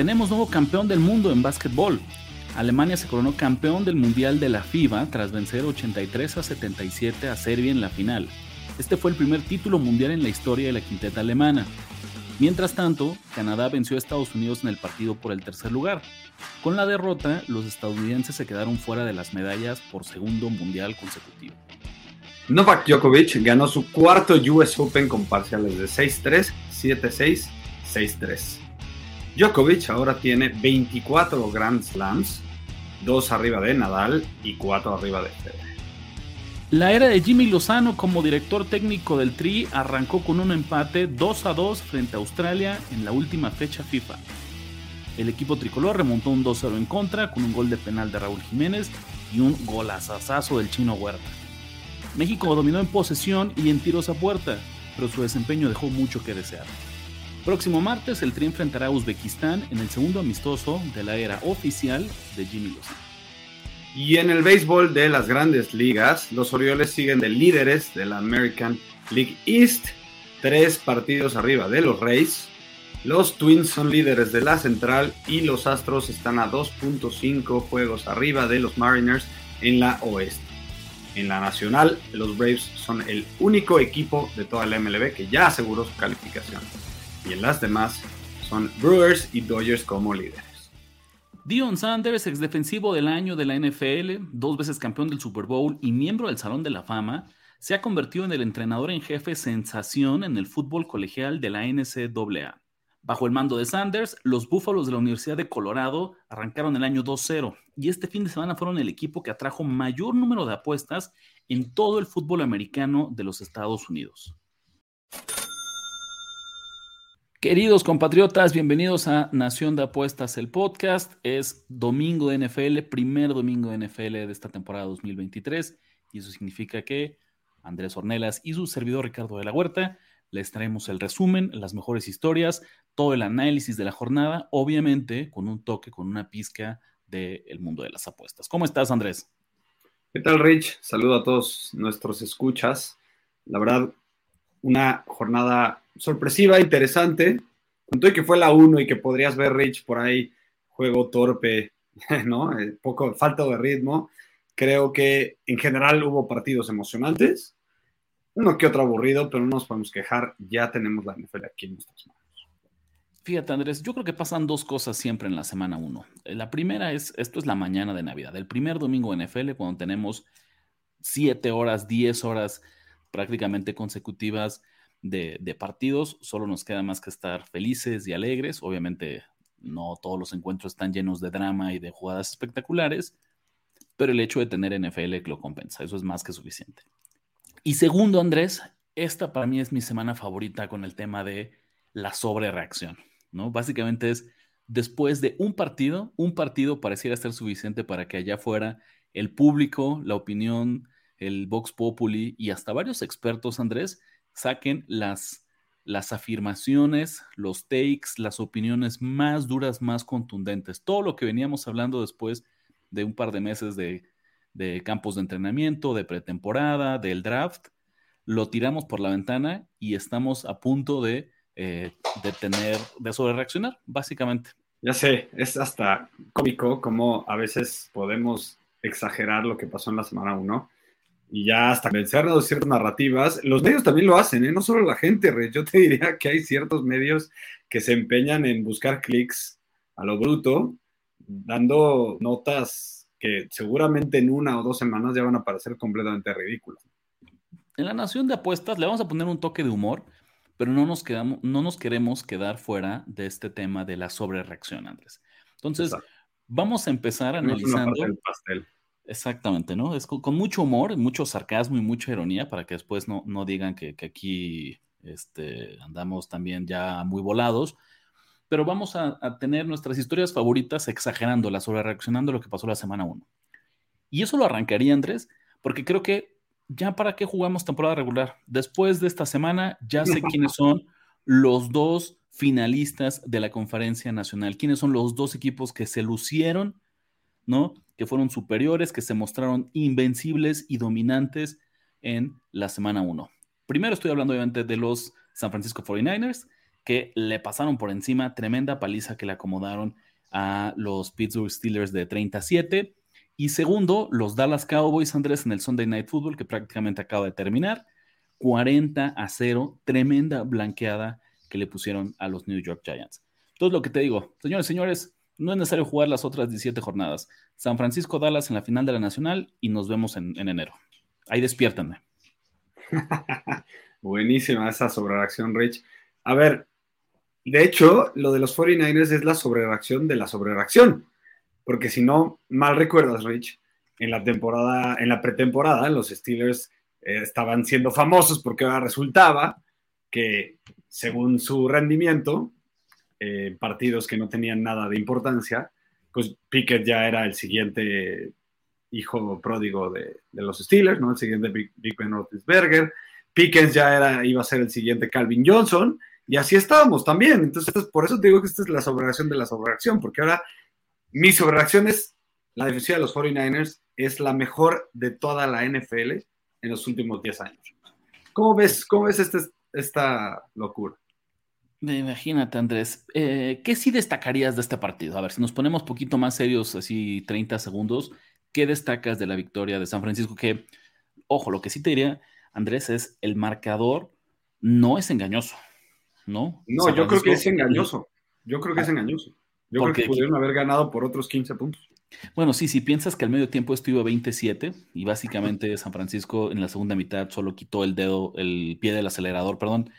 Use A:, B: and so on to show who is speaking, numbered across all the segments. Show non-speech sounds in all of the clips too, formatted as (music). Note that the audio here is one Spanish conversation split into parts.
A: Tenemos nuevo campeón del mundo en básquetbol. Alemania se coronó campeón del Mundial de la FIBA tras vencer 83 a 77 a Serbia en la final. Este fue el primer título mundial en la historia de la quinteta alemana. Mientras tanto, Canadá venció a Estados Unidos en el partido por el tercer lugar. Con la derrota, los estadounidenses se quedaron fuera de las medallas por segundo mundial consecutivo.
B: Novak Djokovic ganó su cuarto US Open con parciales de 6-3, 7-6, 6-3. Djokovic ahora tiene 24 Grand Slams, 2 arriba de Nadal y 4 arriba de Federer.
A: La era de Jimmy Lozano como director técnico del Tri arrancó con un empate 2 a 2 frente a Australia en la última fecha FIFA. El equipo tricolor remontó un 2-0 en contra con un gol de penal de Raúl Jiménez y un golazazazo del chino Huerta. México dominó en posesión y en tiros a puerta, pero su desempeño dejó mucho que desear. Próximo martes, el Tri enfrentará a Uzbekistán en el segundo amistoso de la era oficial de Jimmy Lozano.
B: Y en el béisbol de las grandes ligas, los Orioles siguen de líderes de la American League East, tres partidos arriba de los Rays. Los Twins son líderes de la central y los Astros están a 2.5 juegos arriba de los Mariners en la oeste. En la nacional, los Braves son el único equipo de toda la MLB que ya aseguró su calificación y en las demás son Brewers y Dodgers como líderes.
A: Dion Sanders, ex defensivo del año de la NFL, dos veces campeón del Super Bowl y miembro del Salón de la Fama, se ha convertido en el entrenador en jefe sensación en el fútbol colegial de la NCAA. Bajo el mando de Sanders, los Búfalos de la Universidad de Colorado arrancaron el año 2-0 y este fin de semana fueron el equipo que atrajo mayor número de apuestas en todo el fútbol americano de los Estados Unidos. Queridos compatriotas, bienvenidos a Nación de Apuestas, el podcast. Es domingo de NFL, primer domingo de NFL de esta temporada 2023, y eso significa que Andrés Ornelas y su servidor Ricardo de la Huerta les traemos el resumen, las mejores historias, todo el análisis de la jornada, obviamente con un toque, con una pizca del mundo de las apuestas. ¿Cómo estás, Andrés?
B: ¿Qué tal, Rich? Saludo a todos nuestros escuchas. La verdad, una jornada sorpresiva, interesante. Con que fue la 1 y que podrías ver Rich por ahí, juego torpe, (laughs) ¿no? Eh, poco falta de ritmo. Creo que en general hubo partidos emocionantes. Uno que otro aburrido, pero no nos podemos quejar. Ya tenemos la NFL aquí en nuestras manos.
A: Fíjate, Andrés, yo creo que pasan dos cosas siempre en la semana 1. Eh, la primera es, esto es la mañana de Navidad, el primer domingo NFL, cuando tenemos 7 horas, 10 horas prácticamente consecutivas de, partidos, solo nos queda más que estar felices y alegres. Obviamente no todos los encuentros están llenos de drama y de jugadas espectaculares, pero el hecho de tener NFL lo compensa, eso es más que suficiente. Y segundo, Andrés, esta para mí es mi semana favorita con el tema de la sobrereacción, ¿no? Básicamente es después de un partido, un partido pareciera ser suficiente para que allá fuera el público, la opinión, el Vox Populi y hasta varios expertos, Andrés, saquen las, las afirmaciones, los takes, las opiniones más duras, más contundentes. Todo lo que veníamos hablando después de un par de meses de, campos de entrenamiento, de pretemporada, del draft, lo tiramos por la ventana y estamos a punto de, eh, de tener, de sobre reaccionar, básicamente.
B: Ya sé, es hasta cómico como a veces podemos exagerar lo que pasó en la semana 1 y ya hasta vencernos de ciertas narrativas. Los medios también lo hacen, ¿eh? no solo la gente, Yo te (laughs) diría que hay ciertos medios que se empeñan en buscar clics a lo bruto, dando notas que seguramente en una o dos semanas ya van a parecer completamente ridículas.
A: En la nación de apuestas le vamos a poner un toque de humor, pero no nos, quedamos, no nos queremos quedar fuera de este tema de la sobrereacción, Andrés. Entonces, vamos a empezar analizando.
B: Del pastel
A: Exactamente, ¿no? Es con, mucho humor, mucho sarcasmo y mucha ironía para que después no, no digan que, aquí este, andamos también ya muy volados. Pero vamos a, tener nuestras historias favoritas exagerándolas, sobre reaccionando a lo que pasó la semana 1. Y eso lo arrancaría, Andrés, porque creo que ya para qué jugamos temporada regular. Después de esta semana ya sé (laughs) quiénes son los dos finalistas de la conferencia nacional, quiénes son los dos equipos que se lucieron, ¿no? Que fueron superiores, que se mostraron invencibles y dominantes en la semana 1. Primero estoy hablando obviamente de los San Francisco 49ers, que le pasaron por encima tremenda paliza que le acomodaron a los Pittsburgh Steelers de 37 y segundo, los Dallas Cowboys, Andrés, en el Sunday Night Football, que prácticamente acaba de terminar. 40 a 0, tremenda blanqueada que le pusieron a los New York Giants. Entonces, lo que te digo, señores, señores, no es necesario jugar las otras 17 jornadas. San Francisco, Dallas en la final de la Nacional y nos vemos en, enero. Ahí despiértanme. (laughs)
B: Buenísima esa sobrereacción, Rich. A ver, de hecho, lo de los 49ers es la sobrereacción de la sobrereacción porque si no, mal recuerdas, Rich, en la temporada, en la pretemporada, los Steelers eh, estaban siendo famosos porque ahora resultaba que, según su rendimiento, eh, partidos que no tenían nada de importancia, pues Pickett ya era el siguiente hijo pródigo de, los Steelers, ¿no? El siguiente Big, Ben Roethlisberger. Pickens ya era, iba a ser el siguiente Calvin Johnson, y así estábamos también. Entonces, por eso te digo que esta es la sobrereacción de la sobrereacción, porque ahora mi sobrereacción es la defensiva de los 49ers es la mejor de toda la NFL en los últimos 10 años. ¿Cómo ves, cómo ves este, esta locura?
A: Imagínate, Andrés, eh, ¿qué sí destacarías de este partido? A ver, si nos ponemos un poquito más serios, así 30 segundos, ¿qué destacas de la victoria de San Francisco? Que, ojo, lo que sí te diría, Andrés, es el marcador no es engañoso, ¿no?
B: No, yo creo que es engañoso. Yo creo que es ah. engañoso. Yo creo que pudieron haber ganado por otros 15 puntos.
A: Bueno, sí, si piensas que al medio tiempo esto iba 27 y básicamente San Francisco en la segunda mitad solo quitó el dedo, el pie del acelerador, perdón,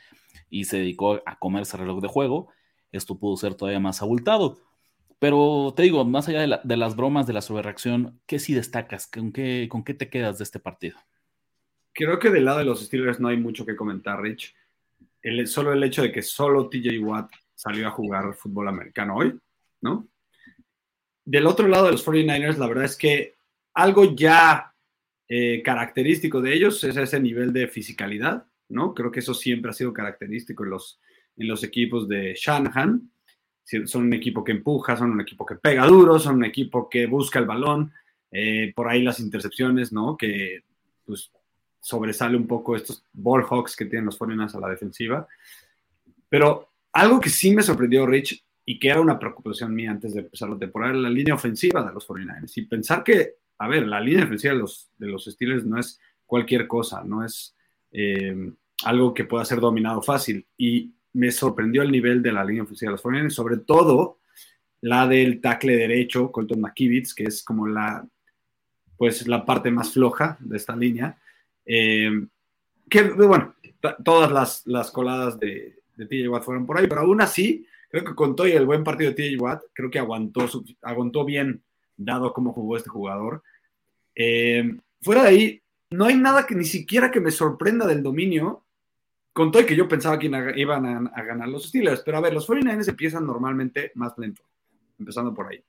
A: y se dedicó a comerse el reloj de juego, esto pudo ser todavía más abultado. Pero te digo, más allá de, las bromas, de la sobrereacción, ¿qué sí destacas? ¿Con qué, ¿Con qué te quedas de este partido?
B: Creo que del lado de los Steelers no hay mucho que comentar, Rich. Solo el hecho de que solo TJ Watt salió a jugar fútbol americano hoy ¿no? Del otro lado de los 49ers, la verdad es que algo ya eh, característico de ellos es ese nivel de fisicalidad, Creo que eso siempre ha sido característico en los, en los equipos de Shanahan. Son un equipo que empuja, son un equipo que pega duro, son un equipo que busca el balón. Eh, por ahí las intercepciones, ¿no? Que pues sobresale un poco estos ball hawks que tienen los 49ers a la defensiva. Pero algo que sí me sorprendió, Rich, y que era una preocupación mía antes de empezar la temporada, la línea ofensiva de los 49ers. Y pensar que, a ver, la línea ofensiva de los, de los Steelers no es cualquier cosa, no es eh, algo que pueda ser dominado fácil. Y me sorprendió el nivel de la línea ofensiva de los 49ers, sobre todo la del tackle derecho, Colton McKivitz, que es como la, pues, la parte más floja de esta línea. Eh, que, bueno, todas las, las coladas de, de TJ Watt fueron por ahí, pero aún así creo que con todo y el buen partido de TJ Watt, creo que aguantó, aguantó bien, dado cómo jugó este jugador. Eh, fuera de ahí, no hay nada que ni siquiera que me sorprenda del dominio, con todo que yo pensaba que iban a, ganar los Steelers. Pero a ver, los 49ers empiezan normalmente más lento, empezando por ahí.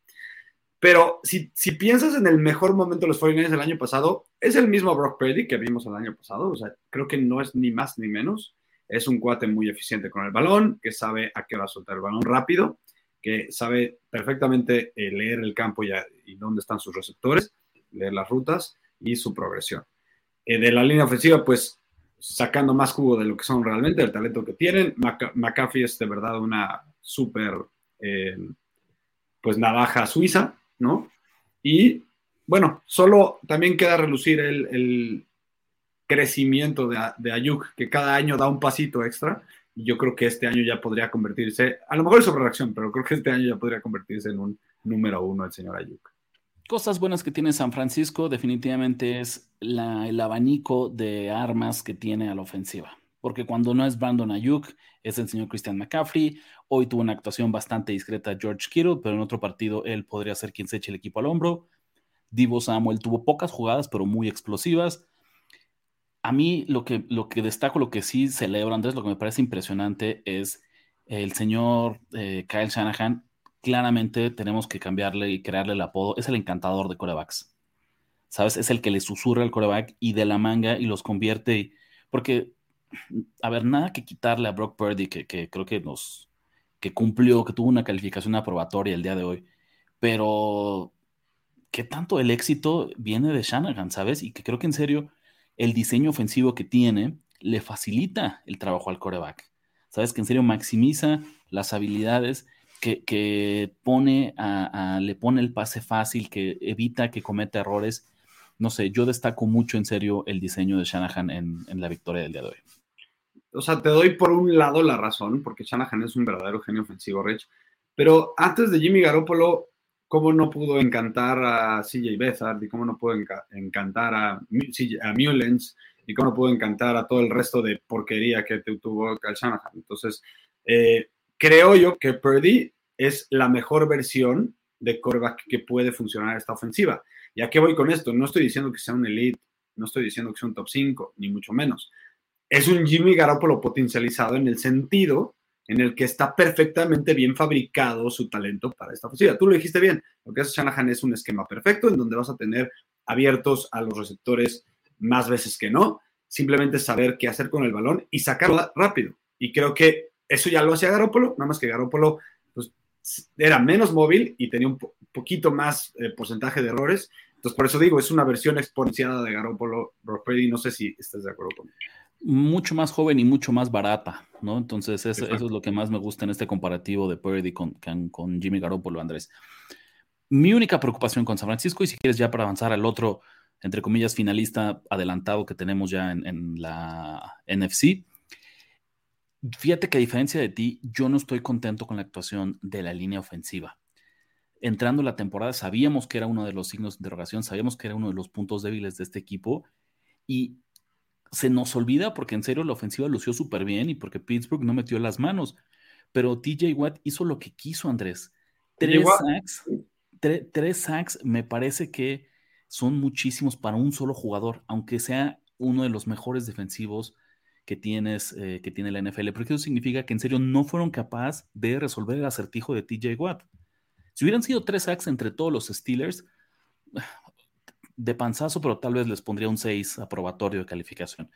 B: Pero si, piensas en el mejor momento de los 49ers del año pasado, es el mismo Brock Purdy que vimos el año pasado. O sea, creo que no es ni más ni menos. Es un cuate muy eficiente con el balón, que sabe a qué hora soltar el balón rápido, que sabe perfectamente eh, leer el campo y, y, dónde están sus receptores, leer las rutas y su progresión. Eh, de la línea ofensiva, pues sacando más jugo de lo que son realmente, el talento que tienen. McAfee es de verdad una súper, eh, pues navaja suiza, ¿no? Y bueno, solo también queda relucir el, crecimiento de, de Ayuk, que cada año da un pasito extra. Y yo creo que este año ya podría convertirse, a lo mejor es sobre reacción, pero creo que este año ya podría convertirse en un número uno el señor Ayuk.
A: Cosas buenas que tiene San Francisco definitivamente es el abanico de armas que tiene a la ofensiva. Porque cuando no es Brandon Ayuk, es el señor Christian McCaffrey. Hoy tuvo una actuación bastante discreta George Kittle, pero en otro partido él podría ser quien se eche el equipo al hombro. Divo Samuel tuvo pocas jugadas, pero muy explosivas. A mí lo que, lo que destaco, lo que sí celebro, Andrés, lo que me parece impresionante es el señor eh, Kyle Shanahan. Claramente tenemos que cambiarle y crearle el apodo. Es el encantador de corebacks. ¿Sabes? Es el que le susurra al coreback y de la manga y los convierte. Porque, a ver, nada que quitarle a Brock Purdy, que, que creo que nos, que cumplió, que tuvo una calificación aprobatoria el día de hoy, pero ¿qué tanto el éxito viene de Shanahan, sabes? Y que creo que en serio el diseño ofensivo que tiene le facilita el trabajo al coreback. Sabes que en serio maximiza las habilidades que, pone a, le pone el pase fácil, que evita que cometa errores. No sé, yo destaco mucho en serio el diseño de Shanahan en, en la victoria del día de hoy
B: o sea, te doy por un lado la razón, porque Shanahan es un verdadero genio ofensivo, Rich. Pero antes de Jimmy Garoppolo, ¿cómo no pudo encantar a CJ Beathard y cómo no pudo encantar a, a Mullens y cómo no pudo encantar a todo el resto de porquería que tuvo Kyle Shanahan? Entonces, eh, creo yo que Purdy es la mejor versión de quarterback que puede funcionar esta ofensiva. ¿Y a qué voy con esto? No estoy diciendo que sea un elite, no estoy diciendo que sea un top 5, ni mucho menos es un Jimmy Garoppolo potencializado en el sentido en el que está perfectamente bien fabricado su talento para esta ofensiva. Tú lo dijiste bien, lo que hace Shanahan es un esquema perfecto en donde vas a tener abiertos a los receptores más veces que no, simplemente saber qué hacer con el balón y sacarlo rápido. Y creo que eso ya lo hacía Garoppolo, nada más que Garoppolo pues, era menos móvil y tenía un poquito más eh, porcentaje de errores. Entonces, por eso digo, es una versión exponenciada de Garoppolo. Brady, no sé si estás de acuerdo conmigo
A: mucho más joven y mucho más barata, ¿no? Entonces, eso, es lo que más me gusta en este comparativo de Purdy con, con, Jimmy Garoppolo, Andrés. Mi única preocupación con San Francisco, y si quieres ya para avanzar al otro, entre comillas, finalista adelantado que tenemos ya en, en la NFC, fíjate que a diferencia de ti, yo no estoy contento con la actuación de la línea ofensiva. Entrando la temporada, sabíamos que era uno de los signos de interrogación, sabíamos que era uno de los puntos débiles de este equipo, y se nos olvida porque en serio la ofensiva lució súper bien y porque Pittsburgh no metió las manos. Pero TJ Watt hizo lo que quiso, Andrés. Tres sacks, tres sacks me parece que son muchísimos para un solo jugador, aunque sea uno de los mejores defensivos que tienes, eh, que tiene la NFL, porque eso significa que en serio no fueron capaces de resolver el acertijo de TJ Watt. Si hubieran sido tres sacks entre todos los Steelers, (sighs) de panzazo, pero tal vez les pondría un 6 aprobatorio de calificación.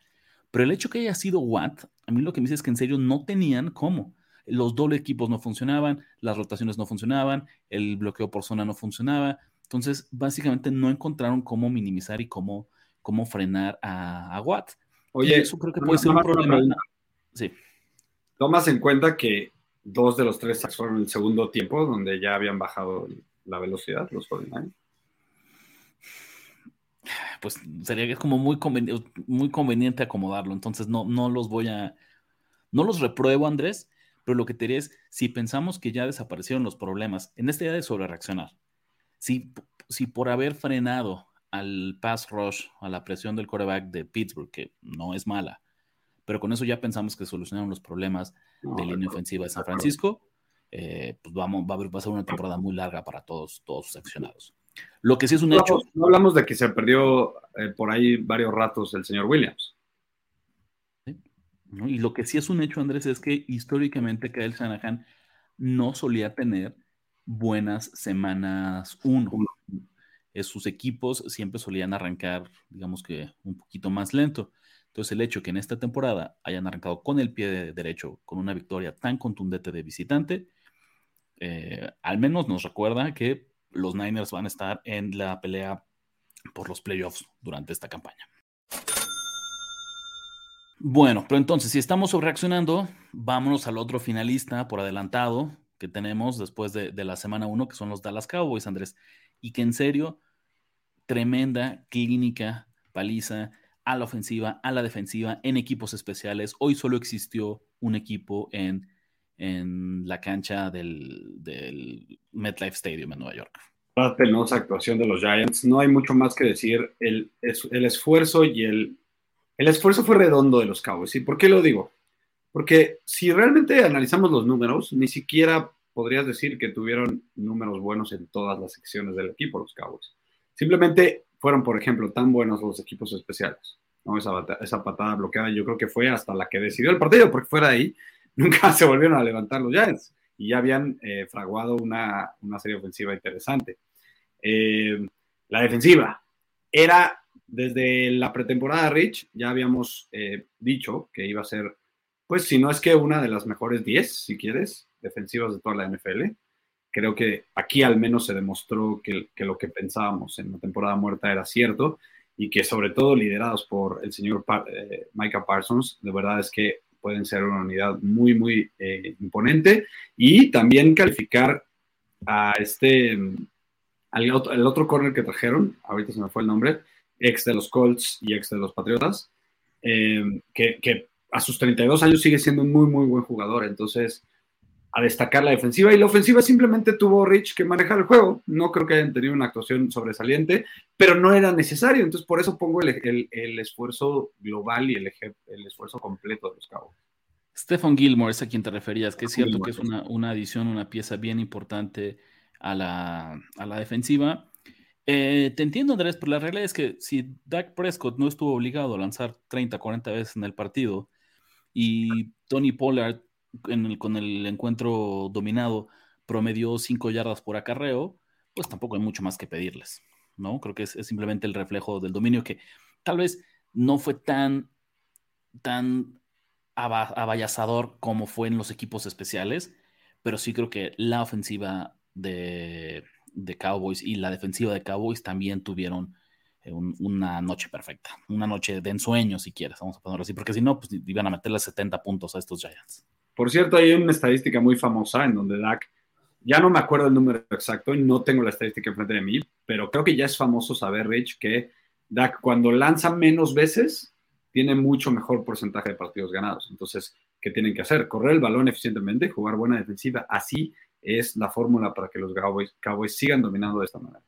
A: Pero el hecho que haya sido Watt, a mí lo que me dice es que en serio no tenían cómo. Los doble equipos no funcionaban, las rotaciones no funcionaban, el bloqueo por zona no funcionaba. Entonces, básicamente no encontraron cómo minimizar y cómo, cómo frenar a, Watt.
B: Oye, eso creo que puede ser un problema. Sí. Tomas en cuenta que dos de los tres fueron en el segundo tiempo, donde ya habían bajado la velocidad, los 49
A: pues sería como muy, muy conveniente acomodarlo. Entonces no, no los voy a, no los repruebo, Andrés, pero lo que te diría es, si pensamos que ya desaparecieron los problemas, en esta idea de sobre reaccionar, si, si por haber frenado al pass rush, a la presión del coreback de Pittsburgh, que no es mala, pero con eso ya pensamos que solucionaron los problemas de línea ofensiva de San Francisco, eh, pues vamos, va a, va a ser una temporada muy larga para todos, todos sus accionados. Lo que sí es un hecho.
B: No hablamos de que se perdió eh, por ahí varios ratos el señor Williams.
A: Y lo que sí es un hecho, Andrés, es que históricamente Kyle Shanahan no solía tener buenas semanas uno. Sus equipos siempre solían arrancar, digamos que un poquito más lento. Entonces, el hecho que en esta temporada hayan arrancado con el pie derecho, con una victoria tan contundente de visitante, eh, al menos nos recuerda que los Niners van a estar en la pelea por los playoffs durante esta campaña. Bueno, pero entonces, si estamos reaccionando, vámonos al otro finalista por adelantado que tenemos después de, la semana 1, que son los Dallas Cowboys, Andrés. Y que en serio, tremenda clínica, paliza a la ofensiva, a la defensiva, en equipos especiales. Hoy solo existió un equipo en en la cancha del, del MetLife Stadium en Nueva York.
B: La penosa actuación de los Giants. No hay mucho más que decir. El, el esfuerzo y el, el esfuerzo fue redondo de los Cowboys. ¿Y por qué lo digo? Porque si realmente analizamos los números, ni siquiera podrías decir que tuvieron números buenos en todas las secciones del equipo los Cowboys. Simplemente fueron, por ejemplo, tan buenos los equipos especiales. ¿no? Esa, esa patada bloqueada yo creo que fue hasta la que decidió el partido, porque fuera de ahí (laughs) nunca se volvieron a levantar los Giants y ya habían eh, fraguado una, una, serie ofensiva interesante. Eh, la defensiva era desde la pretemporada Rich, ya habíamos eh, dicho que iba a ser, pues si no es que una de las mejores 10, si quieres, defensivas de toda la NFL. Creo que aquí al menos se demostró que, lo que pensábamos en la temporada muerta era cierto y que sobre todo liderados por el señor Micah Parsons, de verdad es que pueden ser una unidad muy, muy eh, imponente. Y también calificar a este, al otro, el otro corner que trajeron, ahorita se me fue el nombre, ex de los Colts y ex de los Patriotas, eh, que, a sus 32 años sigue siendo un muy, muy buen jugador. Entonces, a destacar la defensiva. Y la ofensiva simplemente tuvo Rich que manejar el juego. No creo que hayan tenido una actuación sobresaliente, pero no era necesario. Entonces, por eso pongo el, el, esfuerzo global y el, el, esfuerzo completo de los cabos.
A: Stephen Gilmore es a quien te referías, que es cierto que es una, una, adición, una pieza bien importante a la, a la defensiva. Eh, te entiendo, Andrés, pero la realidad es que si Dak Prescott no estuvo obligado a lanzar 30, 40 veces en el partido y Tony Pollard con el encuentro dominado promedió 5 yardas por acarreo, pues tampoco hay mucho más que pedirles, ¿no? Creo que es, simplemente el reflejo del dominio que tal vez no fue tan, tan como fue en los equipos especiales, pero sí creo que la ofensiva de, de Cowboys y la defensiva de Cowboys también tuvieron eh, una noche perfecta, una noche de ensueño, si quieres, vamos a ponerlo así, porque si no, pues iban a meterle 70 puntos a estos Giants.
B: Por cierto, hay una estadística muy famosa en donde Dak, ya no me acuerdo el número exacto y no tengo la estadística enfrente de mí, pero creo que ya es famoso saber, Rich, que Dak cuando lanza menos veces tiene mucho mejor porcentaje de partidos ganados. Entonces, ¿qué tienen que hacer? Correr el balón eficientemente, jugar buena defensiva. Así es la fórmula para que los Cowboys, Cowboys sigan dominando de esta manera.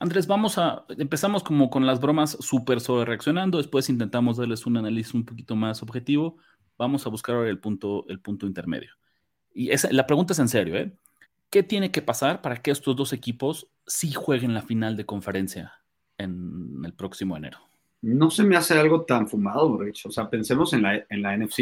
A: Andrés, vamos a, empezamos como con las bromas súper sobre reaccionando, después intentamos darles un análisis un poquito más objetivo, Vamos a buscar ahora el punto, el punto intermedio. Y esa, la pregunta es en serio, ¿eh? ¿Qué tiene que pasar para que estos dos equipos sí jueguen la final de conferencia en el próximo enero?
B: No se me hace algo tan fumado, Rich. O sea, pensemos en la, en la NFC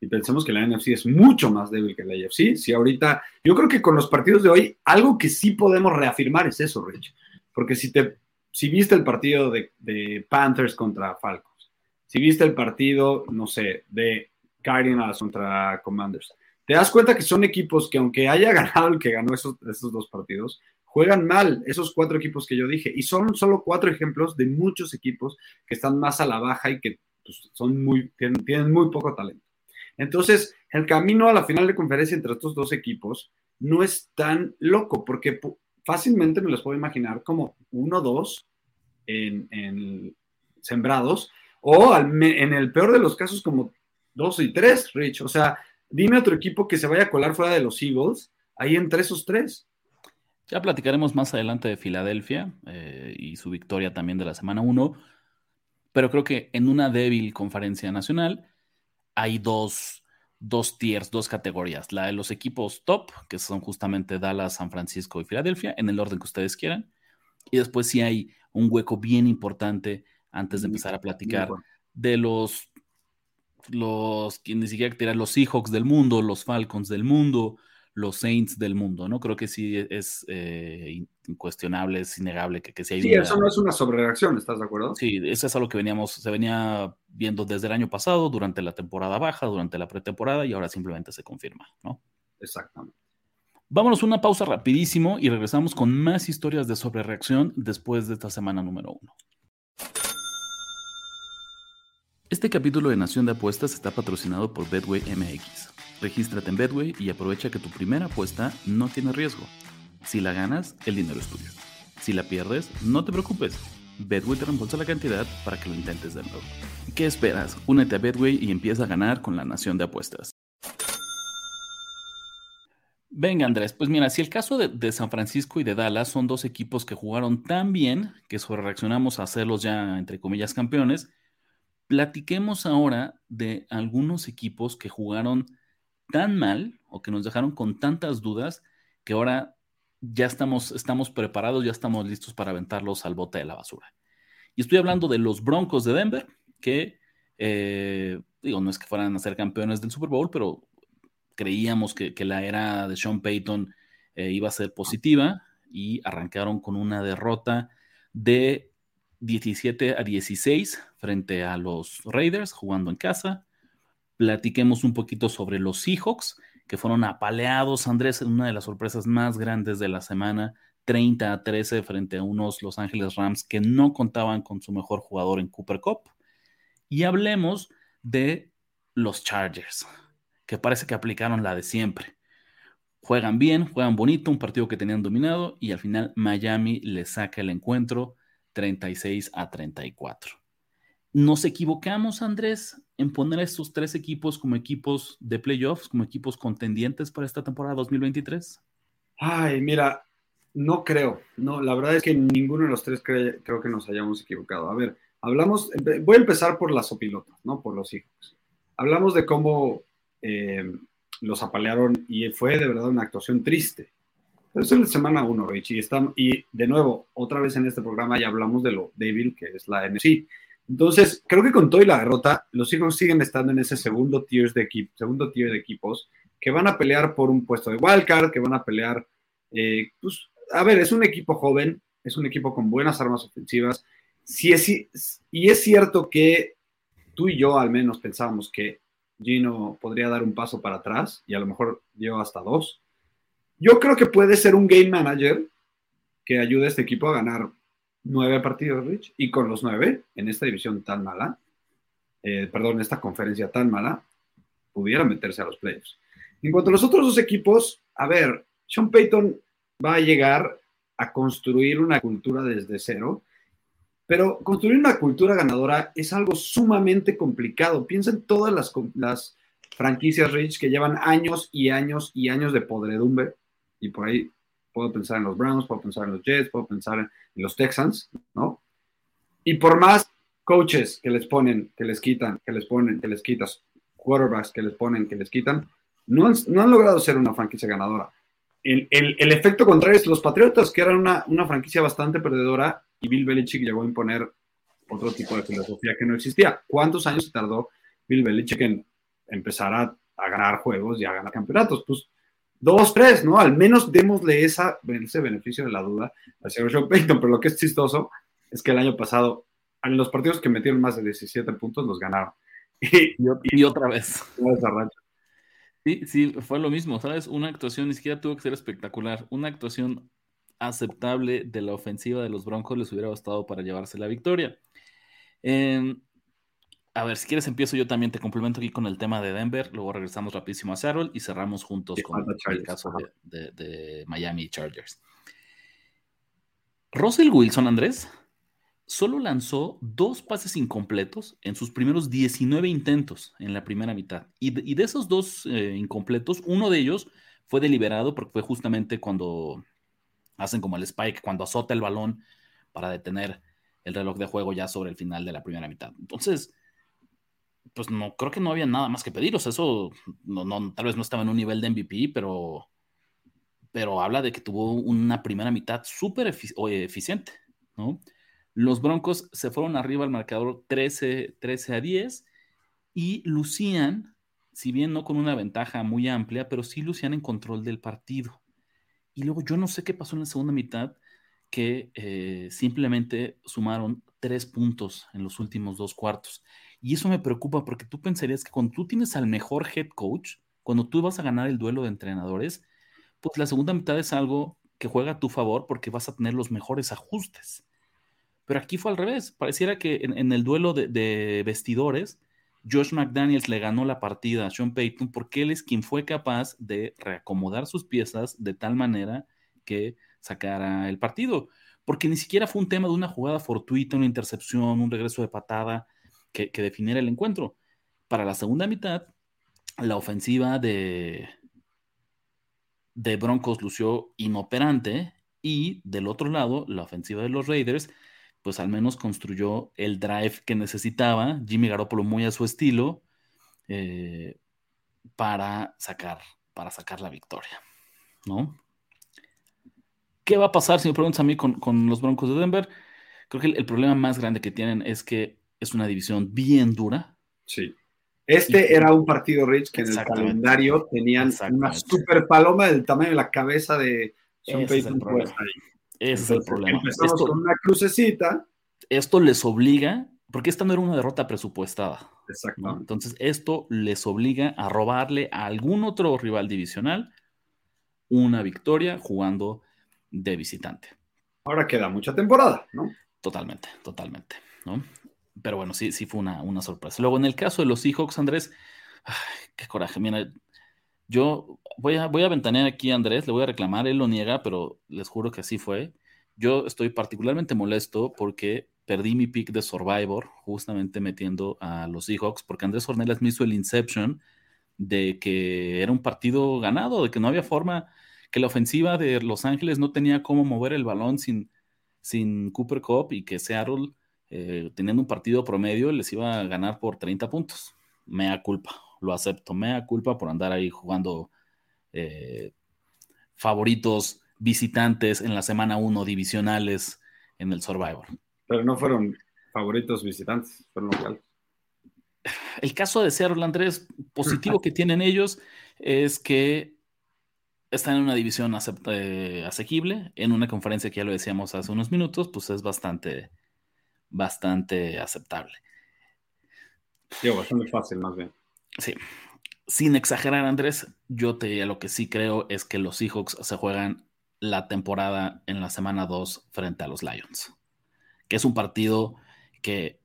B: y pensemos que la NFC es mucho más débil que la AFC. Si ahorita, yo creo que con los partidos de hoy, algo que sí podemos reafirmar es eso, Rich. Porque si, te, si viste el partido de, Panthers contra Falcons, si viste el partido, no sé, de Cardinals contra Commanders. Te das cuenta que son equipos que aunque haya (laughs) ganado el que ganó esos, esos dos partidos, juegan mal esos cuatro equipos que yo dije. Y son solo cuatro ejemplos de muchos equipos que están más a la baja y que pues, son muy, tienen, muy poco talento. Entonces, el camino a la final de conferencia entre estos dos equipos no es tan loco, porque fácilmente me los puedo imaginar como uno, dos en, en sembrados, o en el peor de los casos como dos y tres, Rich. O sea, dime otro equipo que se vaya a colar fuera de los Eagles, ahí entre esos tres.
A: Ya platicaremos más adelante de Filadelfia eh, y su victoria también de la semana 1, pero creo que en una débil conferencia nacional hay dos, dos tiers, dos categorías. La de los equipos top, que son justamente Dallas, San Francisco y Filadelfia, en el orden que ustedes quieran. Y después sí hay un hueco bien importante antes de empezar a platicar de los los, ni siquiera tirar los Seahawks del mundo, los Falcons del mundo, los Saints del mundo, ¿no? Creo que sí es eh, incuestionable, es innegable que, que
B: sí hay Sí, eso no es una sobrereacción, ¿estás de acuerdo?
A: Sí, eso es algo que veníamos, se venía viendo desde el año pasado, durante la temporada baja, durante la pretemporada, y ahora simplemente se confirma, ¿no?
B: Exactamente.
A: Vámonos una pausa rapidísimo y regresamos con más historias de sobrereacción después de esta semana número uno. Este capítulo de Nación de Apuestas está patrocinado por Bedway MX. Regístrate en Bedway y aprovecha que tu primera apuesta no tiene riesgo. Si la ganas, el dinero es tuyo. Si la pierdes, no te preocupes. Bedway te reembolsa la cantidad para que lo intentes de nuevo. ¿Qué esperas? Únete a Bedway y empieza a ganar con la Nación de Apuestas. Venga, Andrés, pues mira, si el caso de, de, San Francisco y de Dallas son dos equipos que jugaron tan bien que sobre reaccionamos a hacerlos ya, entre comillas, campeones, platiquemos ahora de algunos equipos que jugaron tan mal o que nos dejaron con tantas dudas que ahora ya estamos, estamos preparados, ya estamos listos para aventarlos al bote de la basura. Y estoy hablando de los Broncos de Denver, que, eh, digo, no es que fueran a ser campeones del Super Bowl, pero creíamos que, la era de Sean Payton eh, iba a ser positiva y arrancaron con una derrota de 17 a 16 frente a los Raiders jugando en casa. Platiquemos un poquito sobre los Seahawks, que fueron apaleados, Andrés, en una de las sorpresas más grandes de la semana, 30 a 13 frente a unos Los Ángeles Rams que no contaban con su mejor jugador en Cooper Cup. Y hablemos de los Chargers, que parece que aplicaron la de siempre. Juegan bien, juegan bonito, un partido que tenían dominado y al final Miami le saca el encuentro 36 a 34. Nos equivocamos, Andrés, en poner a estos tres equipos como equipos de playoffs, como equipos contendientes para esta temporada 2023.
B: Ay, mira, no creo. No, la verdad es que ninguno de los tres creo que nos hayamos equivocado. A ver, hablamos, voy a empezar por las opilotas, ¿no? Por los hijos. Hablamos de cómo eh, los apalearon y fue de verdad una actuación triste. Pero es en la semana uno, Rich, y, y de nuevo, otra vez en este programa ya hablamos de lo débil que es la NFC. Entonces, creo que con todo y la derrota, los hijos siguen estando en ese segundo tier de, segundo tier de equipos que van a pelear por un puesto de wildcard, que van a pelear, eh, pues, a ver, es un equipo joven, es un equipo con buenas armas ofensivas. Si es, y es cierto que tú y yo al menos pensábamos que Gino podría dar un paso para atrás y a lo mejor dio hasta dos. Yo creo que puede ser un game manager que ayude a este equipo a ganar nueve partidos, Rich, y con los nueve en esta división tan mala, eh, perdón, esta conferencia tan mala, pudiera meterse a los playoffs. En cuanto a los otros dos equipos, a ver, Sean Payton va a llegar a construir una cultura desde cero pero construir una cultura ganadora es algo sumamente complicado. Piensa en todas las, las franquicias Rich que llevan años y años y años de podredumbre. Y por ahí puedo pensar en los Browns, puedo pensar en los Jets, puedo pensar en los Texans, ¿no? Y por más coaches que les ponen, que les quitan, que les ponen, que les quitas, quarterbacks que les ponen, que les quitan, no han, logrado ser una franquicia ganadora. El, efecto contrario es los Patriotas, que eran una, franquicia bastante perdedora, y Bill Belichick llegó a imponer otro tipo de filosofía que no existía. ¿Cuántos años tardó Bill Belichick en empezar a, ganar juegos y a ganar campeonatos? Pues dos, tres, ¿no? Al menos démosle esa, ese beneficio de la duda al señor Joe Payton, pero lo que es chistoso es que el año pasado, en los partidos que metieron más de 17 puntos, los ganaron. (laughs)
A: Y, otra vez. Sí, sí, fue lo mismo, ¿sabes? Una actuación ni siquiera tuvo que ser espectacular. Una actuación aceptable de la ofensiva de los Broncos les hubiera bastado para llevarse la victoria. Em, a ver, si quieres empiezo yo también, te complemento aquí con el tema de Denver, luego regresamos rapidísimo a Seattle y cerramos juntos con el caso de, Miami Chargers. Russell Wilson, Andrés, solo lanzó dos pases incompletos en sus primeros 19 intentos en la primera mitad. Y de, esos dos eh, incompletos, uno de ellos fue deliberado porque fue justamente cuando hacen como el spike cuando azota el balón para detener el reloj de juego ya sobre el final de la primera mitad. Entonces, pues no creo que no había nada más que pediros. Eso no, tal vez no estaba en un nivel de MVP, pero, pero habla de que tuvo una primera mitad súper eficiente, ¿no? Los Broncos se fueron arriba al marcador 13, 13 a 10 y lucían, si bien no con una ventaja muy amplia, pero sí lucían en control del partido. Y luego yo no sé qué pasó en la segunda mitad, que eh, simplemente sumaron tres puntos en los últimos dos cuartos. Y eso me preocupa porque tú pensarías que cuando tú tienes al mejor head coach, cuando tú vas a ganar el duelo de entrenadores, pues la segunda mitad es algo que juega a tu favor porque vas a tener los mejores ajustes. Pero aquí fue al revés. Pareciera que en, el duelo de, de, vestidores, Josh McDaniels le ganó la partida a Sean Payton porque él es quien fue capaz de reacomodar sus piezas de tal manera que sacara el partido. Porque ni siquiera fue un tema de una jugada fortuita, una intercepción, un regreso de patada que, definiera el encuentro. Para la segunda mitad, la ofensiva de, de Broncos lució inoperante y del otro lado, la ofensiva de los Raiders pues al menos construyó el drive que necesitaba, Jimmy Garoppolo muy a su estilo, eh, para sacar, para sacar la victoria, ¿no? ¿Qué va a pasar si me preguntas a mí con, los Broncos de Denver? Creo que el, problema más grande que tienen es que es una división bien dura.
B: Sí. Este era un partido, Rich, que en el calendario tenían una super paloma del tamaño de la cabeza de
A: Sean Ese es el problema. Ese es el problema.
B: Empezamos con una crucecita.
A: Esto les obliga, porque esta no era una derrota presupuestada.
B: Exacto.
A: Entonces, esto les obliga a robarle a algún otro rival divisional una victoria jugando de visitante.
B: Ahora queda mucha temporada, ¿no?
A: Totalmente, totalmente, ¿no? Pero bueno, sí, sí fue una, una sorpresa. Luego, en el caso de los Seahawks, Andrés, qué coraje. Mira, yo voy a, voy a ventanear aquí a Andrés, le voy a reclamar, él lo niega, pero les juro que así fue. Yo estoy particularmente molesto porque perdí mi pick de Survivor, justamente metiendo a los Seahawks, porque Andrés Ornelas me hizo el Inception de que era un partido ganado, de que no había forma, que la ofensiva de Los Ángeles no tenía cómo mover el balón sin, sin Cooper Cup y que Seattle, eh, teniendo un partido promedio, les iba a ganar por 30 puntos. Mea culpa, lo acepto, mea culpa por andar ahí jugando eh, favoritos visitantes en la semana 1 divisionales en el Survivor.
B: Pero no fueron favoritos visitantes, fueron locales.
A: El caso de Seattle, Andrés, positivo que tienen ellos es que están en una división eh, asequible, en una conferencia que ya lo decíamos hace unos minutos, pues es bastante, bastante aceptable.
B: Sí, bastante fácil, más bien.
A: Sí. Sin exagerar, Andrés, yo te lo que sí creo es que los Seahawks se juegan la temporada en la semana 2 frente a los Lions, que es un partido que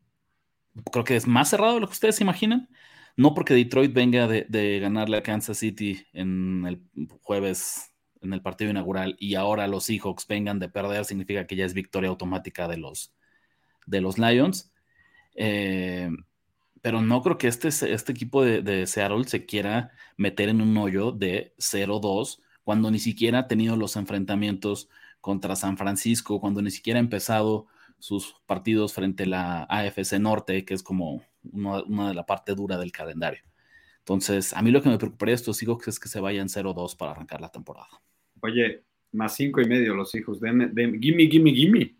A: creo que es más cerrado de lo que ustedes imaginan. No porque Detroit venga de, ganarle a Kansas City en el jueves en el partido inaugural y ahora los Seahawks vengan de perder, significa que ya es victoria automática de los, de los Lions. Eh, pero no creo que este, este equipo de, de, Seattle se quiera meter en un hoyo de 0-2 cuando ni siquiera ha tenido los enfrentamientos contra San Francisco, cuando ni siquiera ha empezado sus partidos frente a la AFC Norte, que es como una, de la parte dura del calendario. Entonces, a mí lo que me preocuparía de estos hijos es que se vayan 0-2 para arrancar la temporada.
B: Oye, más cinco y medio los hijos, de, gimme, gimme, gimme.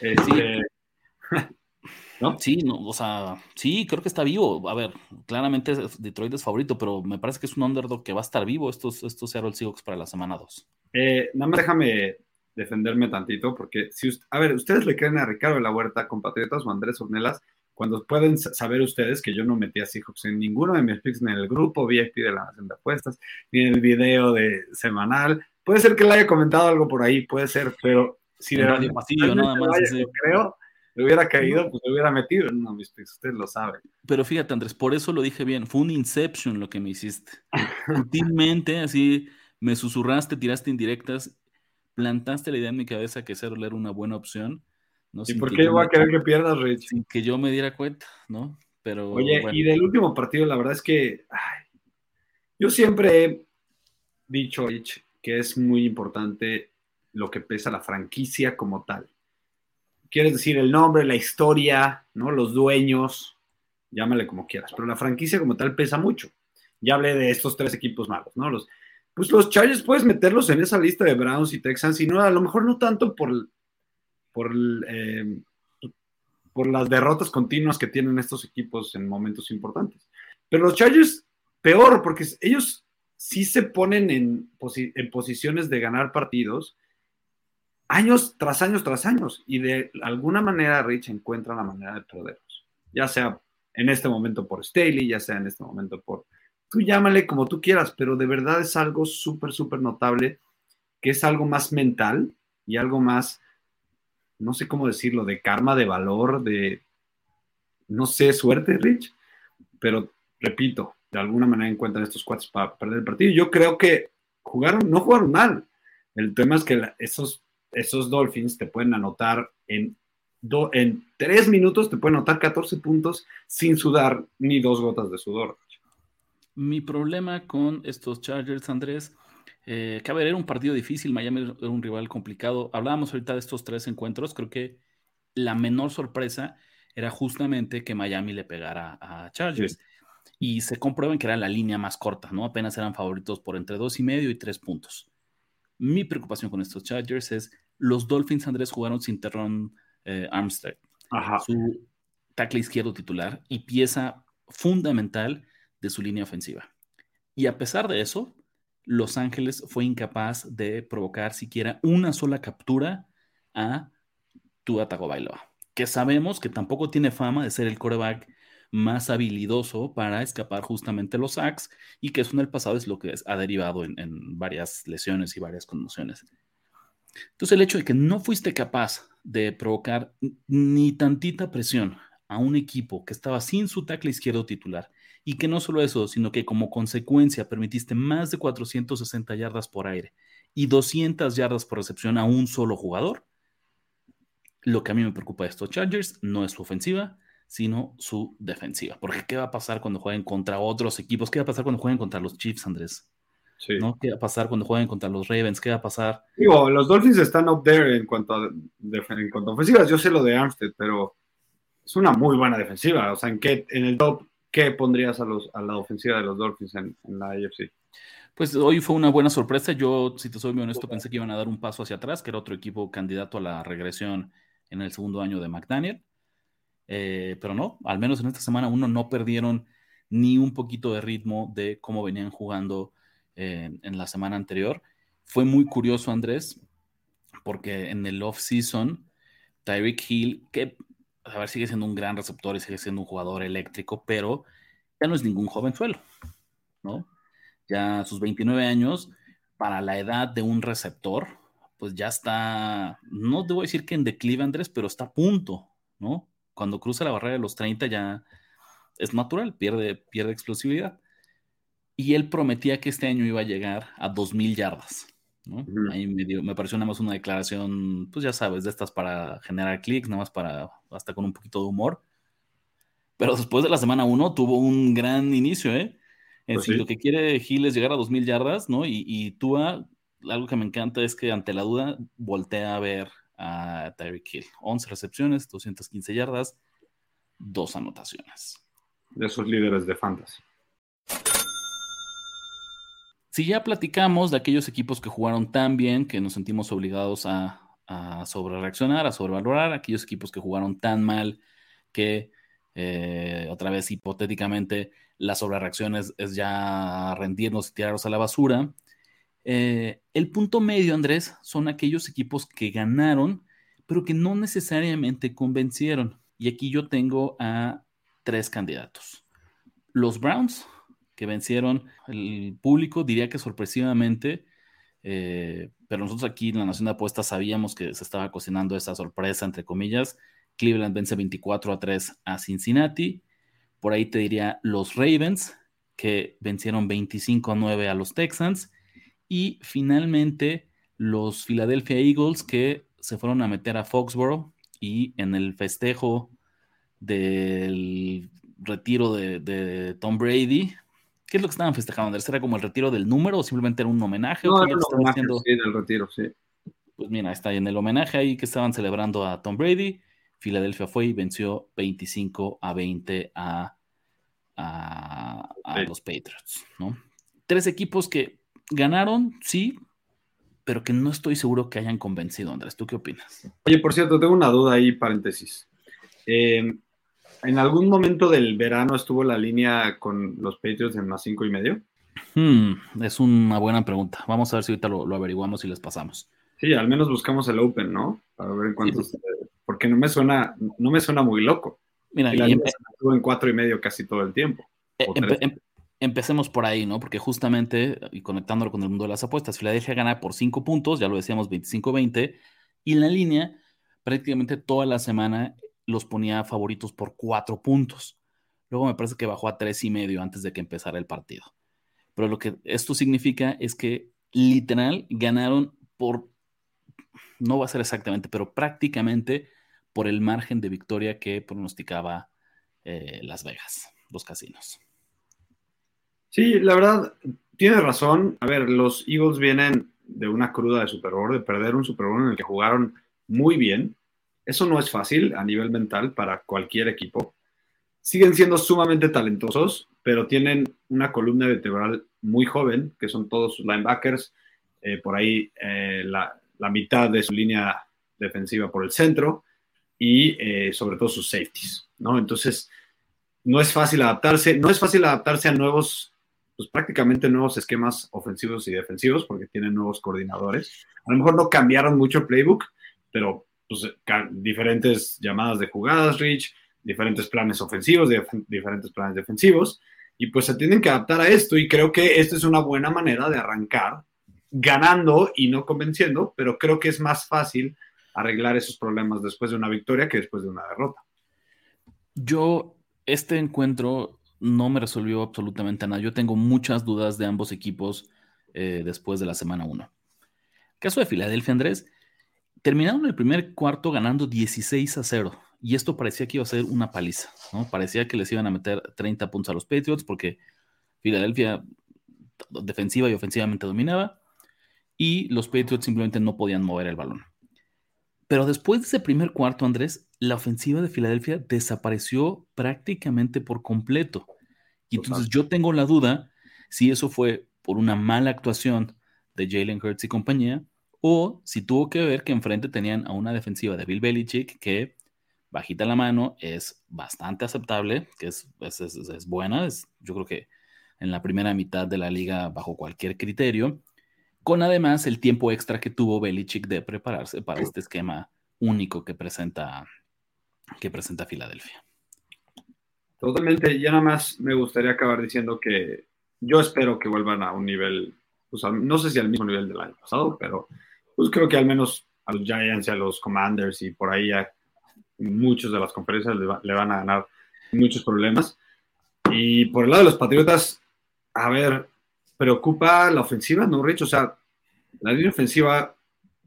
B: Este, (laughs)
A: ¿No? Sí, no, o sea, sí, creo que está vivo. A ver, claramente Detroit es favorito, pero me parece que es un underdog que va a estar vivo estos, estos Seattle Seahawks para la semana 2.
B: Eh, nada más déjame defenderme tantito, porque si, a ver, ustedes le creen a Ricardo de la Huerta, compatriotas o Andrés Ornelas, cuando pueden saber ustedes que yo no metí a Seahawks en ninguno de mis picks, ni en el grupo VIP de la Nación de Apuestas, ni en el video de semanal. Puede ser que le haya comentado algo por ahí, puede ser, pero si de
A: Radio Pasillo, nada más.
B: creo, le hubiera caído, pues le hubiera metido en uno de mis picks, ustedes lo saben.
A: Pero fíjate, Andrés, por eso lo dije bien, fue un inception lo que me hiciste. Sutilmente, así, me susurraste, tiraste indirectas plantaste la idea en mi cabeza que Cero era una buena opción.
B: ¿no? ¿Y por qué voy a querer que pierdas, Rich?
A: Sin que yo me diera cuenta, ¿no? Pero,
B: Oye, y del último partido, la verdad es que yo siempre he dicho, Rich, que es muy importante lo que pesa la franquicia como tal. Quieres decir el nombre, la historia, ¿no? Los dueños, llámale como quieras, pero la franquicia como tal pesa mucho. Ya hablé de estos tres equipos malos, ¿no? Los, pues los Chargers puedes meterlos en esa lista de Browns y Texans, y no, a lo mejor no tanto por, por, eh, por las derrotas continuas que tienen estos equipos en momentos importantes. Pero los Chargers, peor, porque ellos sí se ponen en, en posiciones de ganar partidos años tras años tras años, y de alguna manera Rich encuentra la manera de perderlos, ya sea en este momento por Staley, ya sea en este momento por tú llámale como tú quieras, pero de verdad es algo súper, súper notable, que es algo más mental y algo más, no sé cómo decirlo, de karma, de valor, de, no sé, suerte, Rich, pero repito, de alguna manera encuentran estos cuates para perder el partido. Yo creo que jugaron, no jugaron mal. El tema es que esos, esos Dolphins te pueden anotar en, en tres minutos, te pueden anotar 14 puntos sin sudar ni dos gotas de sudor.
A: Mi problema con estos Chargers, Andrés, eh, que a ver, era un partido difícil, Miami era un rival complicado. Hablábamos ahorita de estos tres encuentros, creo que la menor sorpresa era justamente que Miami le pegara a Chargers. Y se comprueben que era la línea más corta, ¿no? Apenas eran favoritos por entre dos y medio y tres puntos. Mi preocupación con estos Chargers es los Dolphins, Andrés, jugaron sin Terron eh, Armstead, su tackle izquierdo titular y pieza fundamental de su línea ofensiva. Y a pesar de eso, Los Ángeles fue incapaz de provocar siquiera una sola captura a Tua Tagovailoa, que sabemos que tampoco tiene fama de ser el coreback más habilidoso para escapar justamente los sacks y que eso en el pasado es lo que ha derivado en, en varias lesiones y varias conmociones. Entonces el hecho de que no fuiste capaz de provocar ni tantita presión a un equipo que estaba sin su tackle izquierdo titular y que no solo eso, sino que como consecuencia permitiste más de 460 yardas por aire y 200 yardas por recepción a un solo jugador, lo que a mí me preocupa de estos Chargers no es su ofensiva, sino su defensiva. Porque ¿qué va a pasar cuando jueguen contra otros equipos? ¿Qué va a pasar cuando jueguen contra los Chiefs, Andrés? ¿No? ¿Qué va a pasar cuando jueguen contra los Ravens? ¿Qué va a pasar?
B: Digo, los Dolphins están up there en cuanto a, en cuanto a ofensivas. Yo sé lo de Armstead, pero es una muy buena defensiva. O sea, ¿en, qué, en el top, ¿qué pondrías a, los, a la ofensiva de los Dolphins en, en la AFC?
A: Pues hoy fue una buena sorpresa. Yo, si te soy muy honesto, pensé que iban a dar un paso hacia atrás, que era otro equipo candidato a la regresión en el segundo año de McDaniel. Eh, pero no, al menos en esta semana uno no perdieron ni un poquito de ritmo de cómo venían jugando eh, en la semana anterior. Fue muy curioso, Andrés, porque en el off-season, Tyreek Hill, que a ver, sigue siendo un gran receptor y sigue siendo un jugador eléctrico, pero ya no es ningún jovenzuelo, ¿no? Ya a sus 29 años, para la edad de un receptor, pues ya está, no debo decir que en declive, Andrés, pero está a punto, ¿no? Cuando cruza la barrera de los 30 ya es natural, pierde, pierde explosividad. Y él prometía que este año iba a llegar a 2.000 yardas. ¿no? Ahí me, me, pareció nada más una declaración, pues ya sabes, de estas para generar clics, nada más para, hasta con un poquito de humor. Pero después de la semana 1 tuvo un gran inicio, ¿eh? Pues lo que quiere Gil es llegar a 2.000 yardas, ¿no? Y, y Tua, algo que me encanta es que ante la duda voltea a ver a Tyreek Hill. 11 recepciones, 215 yardas, dos anotaciones.
B: De esos líderes de fantasy.
A: Si ya platicamos de aquellos equipos que jugaron tan bien que nos sentimos obligados a, a sobre reaccionar, a sobrevalorar, aquellos equipos que jugaron tan mal que eh, otra vez hipotéticamente la sobrereacción es, es, ya rendirnos y tirarlos a la basura. Eh, el punto medio, Andrés, son aquellos equipos que ganaron, pero que no necesariamente convencieron. Y aquí yo tengo a tres candidatos. Los Browns, que vencieron el público, diría que sorpresivamente, eh, pero nosotros aquí en la Nación de Apuestas sabíamos que se estaba cocinando esa sorpresa, entre comillas. Cleveland vence 24 a 3 a Cincinnati. Por ahí te diría los Ravens, que vencieron 25 a 9 a los Texans. Y finalmente los Philadelphia Eagles, que se fueron a meter a Foxborough y en el festejo del retiro de, de Tom Brady, ¿Qué es lo que estaban festejando, Andrés? ¿Era como el retiro del número o simplemente era un homenaje?
B: No, era un homenaje, haciendo? sí, el retiro, sí.
A: Pues mira, está en el homenaje ahí que estaban celebrando a Tom Brady. Filadelfia fue y venció 25 a 20 a, a, a sí. los Patriots, ¿no? Tres equipos que ganaron, sí, pero que no estoy seguro que hayan convencido, Andrés. ¿Tú qué opinas?
B: Oye, por cierto, tengo una duda ahí, paréntesis. Eh, ¿En algún momento del verano estuvo la línea con los Patriots en más cinco y medio?
A: Hmm, es una buena pregunta. Vamos a ver si ahorita lo, lo, averiguamos y les pasamos.
B: Sí, al menos buscamos el Open, ¿no? Para ver en cuántos. Sí. Porque no me suena, no me suena muy loco.
A: Mira,
B: y la y empe- estuvo en cuatro y medio casi todo el tiempo.
A: Empe em empecemos por ahí, ¿no? Porque justamente, y conectándolo con el mundo de las apuestas, Filadelfia gana por cinco puntos, ya lo decíamos, 25-20, y la línea prácticamente toda la semana los ponía favoritos por cuatro puntos. Luego me parece que bajó a tres y medio antes de que empezara el partido. Pero lo que esto significa es que literal ganaron por, no va a ser exactamente, pero prácticamente por el margen de victoria que pronosticaba eh, Las Vegas, los casinos.
B: Sí, la verdad, tiene razón. A ver, los Eagles vienen de una cruda de Super de perder un Super en el que jugaron muy bien. Eso no es fácil a nivel mental para cualquier equipo. Siguen siendo sumamente talentosos, pero tienen una columna vertebral muy joven, que son todos linebackers. eh, por ahí eh, la, la, mitad de su línea defensiva por el centro y eh, sobre todo sus safeties, ¿no? Entonces, no es fácil adaptarse, no es fácil adaptarse a nuevos, pues prácticamente nuevos esquemas ofensivos y defensivos porque tienen nuevos coordinadores. A lo mejor no cambiaron mucho el playbook, pero pues, diferentes llamadas de jugadas, Rich, diferentes planes ofensivos, diferentes planes defensivos, y pues se tienen que adaptar a esto y creo que esta es una buena manera de arrancar ganando y no convenciendo, pero creo que es más fácil arreglar esos problemas después de una victoria que después de una derrota.
A: Yo, este encuentro no me resolvió absolutamente nada. Yo tengo muchas dudas de ambos equipos eh, después de la semana 1. Caso de Filadelfia, Andrés, terminaron el primer cuarto ganando 16 a 0 y esto parecía que iba a ser una paliza, ¿no? Parecía que les iban a meter 30 puntos a los Patriots porque Filadelfia defensiva y ofensivamente dominaba y los Patriots simplemente no podían mover el balón. Pero después de ese primer cuarto, Andrés, la ofensiva de Filadelfia desapareció prácticamente por completo. Y entonces yo tengo la duda si eso fue por una mala actuación de Jalen Hurts y compañía, o si tuvo que ver que enfrente tenían a una defensiva de Bill Belichick que bajita la mano, es bastante aceptable, que es, es, buena, es, yo creo que en la primera mitad de la liga bajo cualquier criterio, con además el tiempo extra que tuvo Belichick de prepararse para este esquema único que presenta, que presenta Filadelfia.
B: Totalmente, ya nada más me gustaría acabar diciendo que yo espero que vuelvan a un nivel, no sé si al mismo nivel del año pasado, pero pues creo que al menos a los Giants y a los Commanders y por ahí a muchos de las conferencias le, van a ganar muchos problemas. Y por el lado de los Patriotas, a ver, preocupa la ofensiva, ¿no, Rich? O sea, la línea ofensiva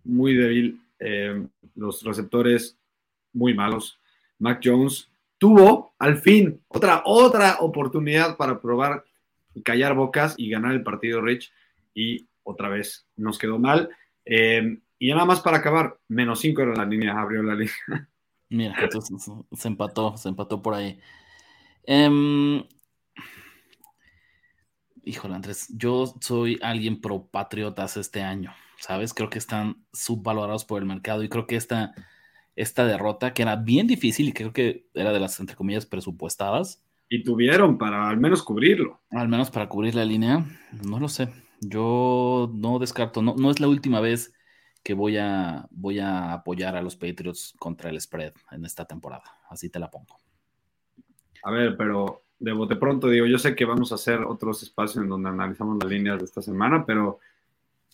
B: muy débil, eh, los receptores muy malos. Mac Jones tuvo al fin otra, otra oportunidad para probar y callar bocas y ganar el partido, Rich, y otra vez nos quedó mal. Eh, y nada más para acabar, menos 5 era la línea, abrió la línea.
A: Mira, entonces se empató, se empató por ahí. Eh, híjole, Andrés, yo soy alguien pro patriotas este año, ¿sabes? Creo que están subvalorados por el mercado y creo que esta, esta derrota, que era bien difícil y creo que era de las, entre comillas, presupuestadas.
B: Y tuvieron para al menos cubrirlo.
A: Al menos para cubrir la línea, no lo sé. Yo no descarto, no, no es la última vez que voy a, voy a apoyar a los Patriots contra el spread en esta temporada. Así te la pongo.
B: A ver, pero de bote pronto digo, yo sé que vamos a hacer otros espacios en donde analizamos las líneas de esta semana, pero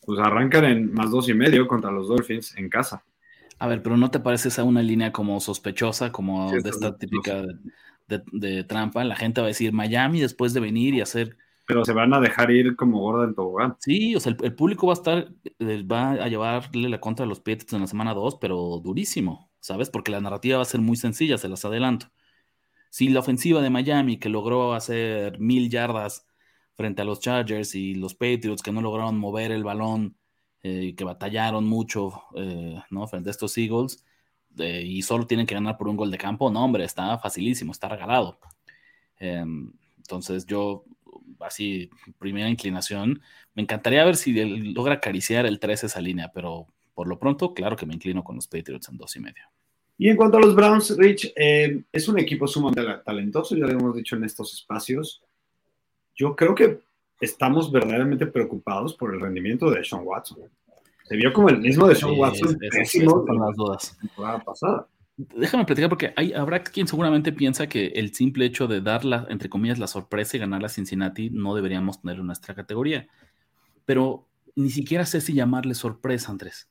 B: pues arrancan en más dos y medio contra los Dolphins en casa.
A: A ver, pero ¿no te parece esa una línea como sospechosa, como de esta típica de, de, trampa? La gente va a decir Miami después de venir y hacer
B: pero se van a dejar ir como gorda en tobogán.
A: Sí, o sea, el, público va a estar, eh, va a llevarle la contra a los Patriots en la semana 2, pero durísimo, ¿sabes? Porque la narrativa va a ser muy sencilla, se las adelanto. Si la ofensiva de Miami, que logró hacer mil yardas frente a los Chargers y los Patriots, que no lograron mover el balón, eh, que batallaron mucho, eh, ¿no? Frente a estos Eagles, y solo tienen que ganar por un gol de campo, no, hombre, está facilísimo, está regalado. Em, entonces yo así, primera inclinación. Me encantaría ver si logra acariciar el 3 esa línea, pero por lo pronto, claro que me inclino con los Patriots en dos y medio.
B: Y en cuanto a los Browns, Rich, eh, es un equipo sumamente talentoso, ya lo hemos dicho en estos espacios. Yo creo que estamos verdaderamente preocupados por el rendimiento de Sean Watson. Se vio como el mismo de Sean Watson pésimo
A: las dudas. la temporada pasada déjame platicar porque hay, habrá quien seguramente piensa que el simple hecho de dar la, entre comillas, la sorpresa y ganar a Cincinnati no deberíamos tener en nuestra categoría. Pero ni siquiera sé si llamarle sorpresa, Andrés.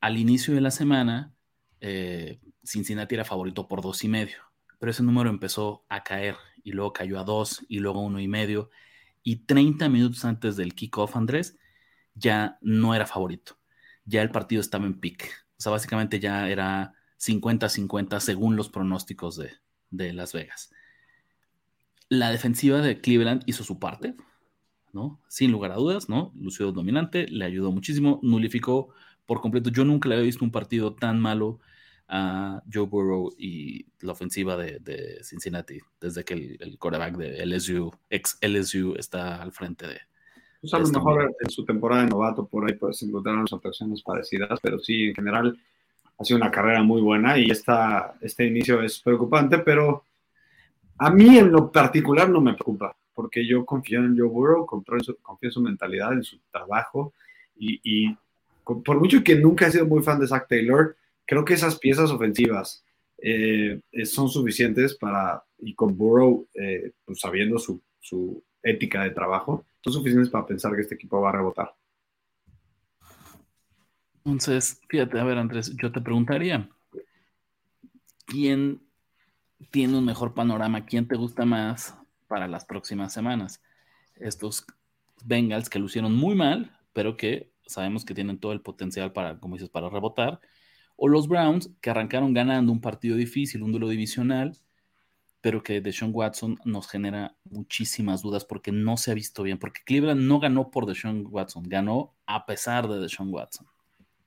A: Al inicio de la semana, eh, Cincinnati era favorito por dos y medio, pero ese número empezó a caer y luego cayó a dos y luego uno y medio. Y 30 minutos antes del kickoff, Andrés, ya no era favorito. Ya el partido estaba en pick. O sea, básicamente ya era 50-50 según los pronósticos de, Las Vegas. La defensiva de Cleveland hizo su parte, ¿no? Sin lugar a dudas, ¿no? Lució dominante, le ayudó muchísimo, nulificó por completo. Yo nunca le había visto un partido tan malo a Joe Burrow y la ofensiva de, Cincinnati, desde que el, el, quarterback de LSU, ex LSU, está al frente de,
B: Pues a lo mejor en su temporada de novato por ahí puedes encontrar unas actuaciones parecidas, pero sí, en general ha sido una carrera muy buena y esta, este inicio es preocupante, pero a mí en lo particular no me preocupa, porque yo confío en Joe Burrow, confío en su, confío en su mentalidad, en su trabajo y, por mucho que nunca he sido muy fan de Zach Taylor, creo que esas piezas ofensivas eh, son suficientes para, y con Burrow, eh, pues sabiendo su, su ética de trabajo, son suficientes para pensar que este equipo va a rebotar.
A: Entonces, fíjate, a ver, Andrés, yo te preguntaría, ¿quién tiene un mejor panorama? ¿Quién te gusta más para las próximas semanas? Estos Bengals que lucieron muy mal, pero que sabemos que tienen todo el potencial para, como dices, para rebotar, o los Browns que arrancaron ganando un partido difícil, un duelo divisional, pero que Deshaun Watson nos genera muchísimas dudas porque no se ha visto bien, porque Cleveland no ganó por Deshaun Watson, ganó a pesar de Deshaun Watson.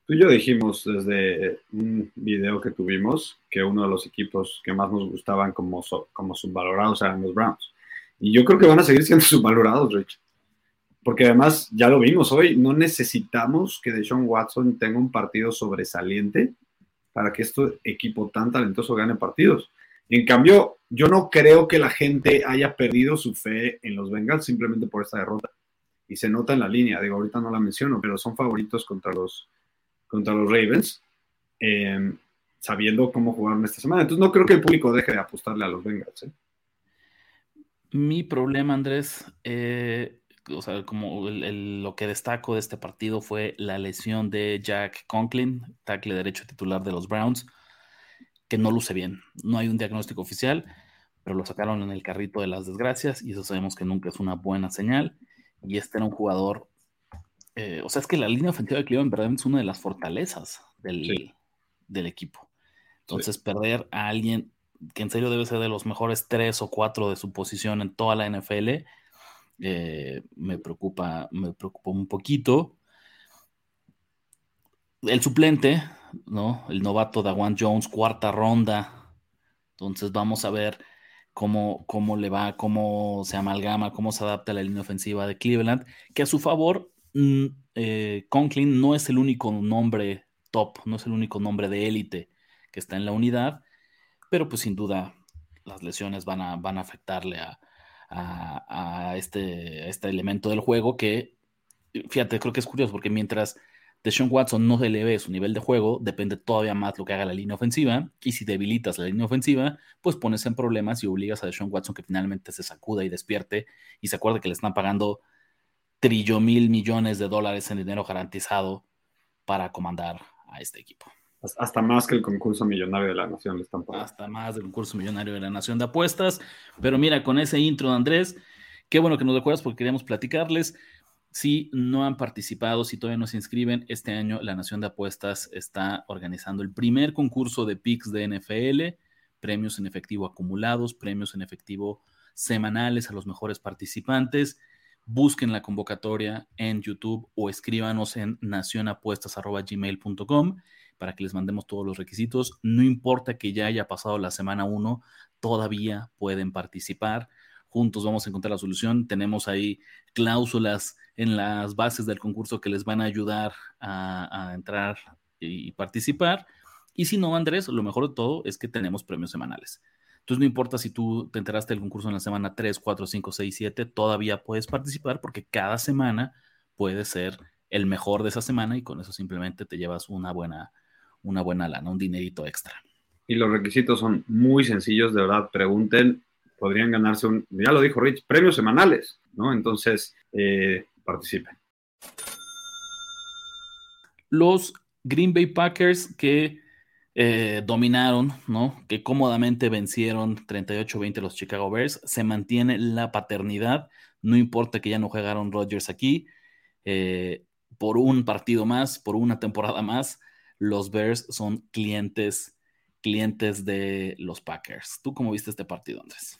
B: Tú y yo dijimos desde un video que tuvimos que uno de los equipos que más nos gustaban como, como subvalorados eran los Browns. Y yo creo que van a seguir siendo (laughs) subvalorados, Rich. Porque además, ya lo vimos hoy, no necesitamos que Deshaun Watson tenga un partido sobresaliente para que este equipo tan talentoso gane partidos. En cambio, yo no creo que la gente haya perdido su fe en los Bengals simplemente por esta derrota. Y se nota en la línea, digo, ahorita no la menciono, pero son favoritos contra los, contra los Ravens, em, sabiendo cómo jugaron esta semana. Entonces no creo que el público deje de apostarle a los Bengals. ¿eh?
A: Mi problema, Andrés, eh, o sea, como lo que destaco de este partido fue la lesión de Jack Conklin, tackle derecho titular de los Browns, que no luce bien. No hay un diagnóstico oficial, pero lo sacaron en el carrito de las desgracias y eso sabemos que nunca es una buena señal. Y este era un jugador eh, o sea, es que la línea ofensiva de Cleveland verdad es una de las fortalezas del, del equipo. Entonces, perder a alguien que en serio debe ser de los mejores tres o cuatro de su posición en toda la NFL, eh, me preocupa, me preocupa un poquito. El suplente, ¿no? El novato Dawan Jones, cuarta ronda. Entonces vamos a ver cómo, cómo le va, cómo se amalgama, cómo se adapta a la línea ofensiva de Cleveland, que a su favor Eh, Conklin no es el único nombre top, no es el único nombre de élite que está en la unidad, pero pues sin duda las lesiones van a, van a afectarle a, este, este elemento del juego que, fíjate, creo que es curioso porque mientras Deshaun Watson no se eleve su nivel de juego, depende todavía más lo que haga la línea ofensiva. Y si debilitas la línea ofensiva, pues pones en problemas y obligas a Deshaun Watson que finalmente se sacuda y despierte y se acuerde que le están pagando trillo mil millones de dólares en dinero garantizado para comandar a este equipo.
B: Hasta más que el concurso millonario de la nación le están pagando.
A: Hasta más del concurso millonario de la nación de apuestas. Pero mira, con ese intro de Andrés, qué bueno que nos recuerdas porque queríamos platicarles. Si no han participado, si todavía no se inscriben, este año la Nación de Apuestas está organizando el primer concurso de PICS de NFL, premios en efectivo acumulados, premios en efectivo semanales a los mejores participantes busquen la convocatoria en YouTube o escríbanos en nacionapuestas.gmail.com para que les mandemos todos los requisitos. No importa que ya haya pasado la semana 1, todavía pueden participar. Juntos vamos a encontrar la solución. Tenemos ahí cláusulas en las bases del concurso que les van a ayudar a, a entrar y participar. Y si no, Andrés, lo mejor de todo es que tenemos premios semanales. Entonces no importa si tú te enteraste del concurso en la semana 3, 4, 5, 6, 7, todavía puedes participar porque cada semana puede ser el mejor de esa semana y con eso simplemente te llevas una buena, una buena lana, un dinerito extra.
B: Y los requisitos son muy sencillos, de verdad, pregunten, podrían ganarse un, ya lo dijo Rich, premios semanales, ¿no? Entonces, eh, participen.
A: Los Green Bay Packers que eh, dominaron, ¿no? Que cómodamente vencieron 38-20 los Chicago Bears. Se mantiene la paternidad, no importa que ya no jugaron Rodgers aquí. Eh, por un partido más, por una temporada más, los Bears son clientes, clientes de los Packers. ¿Tú cómo viste este partido, Andrés?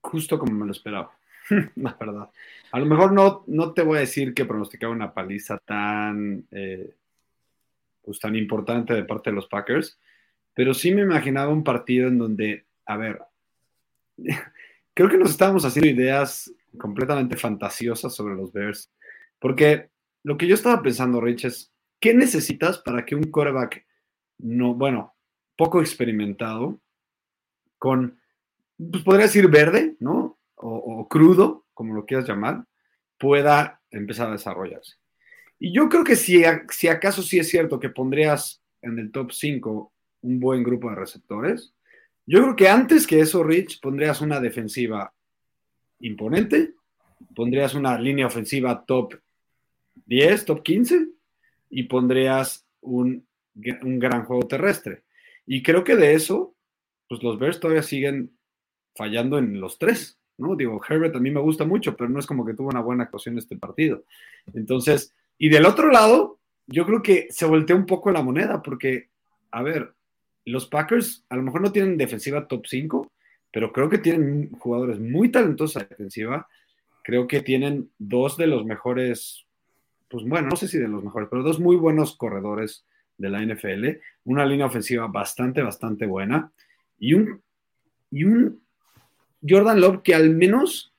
B: Justo como me lo esperaba, (laughs) la verdad. A lo mejor no, no te voy a decir que pronosticaba una paliza tan eh, pues, tan importante de parte de los Packers, pero sí me imaginaba un partido en donde, a ver, (laughs) creo que nos estábamos haciendo ideas completamente fantasiosas sobre los Bears. Porque lo que yo estaba pensando, Rich, es, ¿qué necesitas para que un quarterback, no, bueno, poco experimentado, con, pues podría decir verde, ¿no? O, crudo, como lo quieras llamar, pueda empezar a desarrollarse. Y yo creo que si, si acaso sí es cierto que pondrías en el top 5 un buen grupo de receptores, yo creo que antes que eso, Rich, pondrías una defensiva imponente, pondrías una línea ofensiva top 10, top 15 y pondrías un, un gran juego terrestre. Y creo que de eso, pues los Bears todavía siguen fallando en los tres, ¿no? Digo, Herbert a mí me gusta mucho, pero no es como que tuvo una buena actuación este partido. Entonces, y del otro lado, yo creo que se voltea un poco la moneda, porque, a ver, los Packers a lo mejor no tienen defensiva top 5, pero creo que tienen jugadores muy talentosos a defensiva. Creo que tienen dos de los mejores, pues bueno, no sé si de los mejores, pero dos muy buenos corredores de la NFL, una línea ofensiva bastante, bastante buena y un, y un Jordan Love que al menos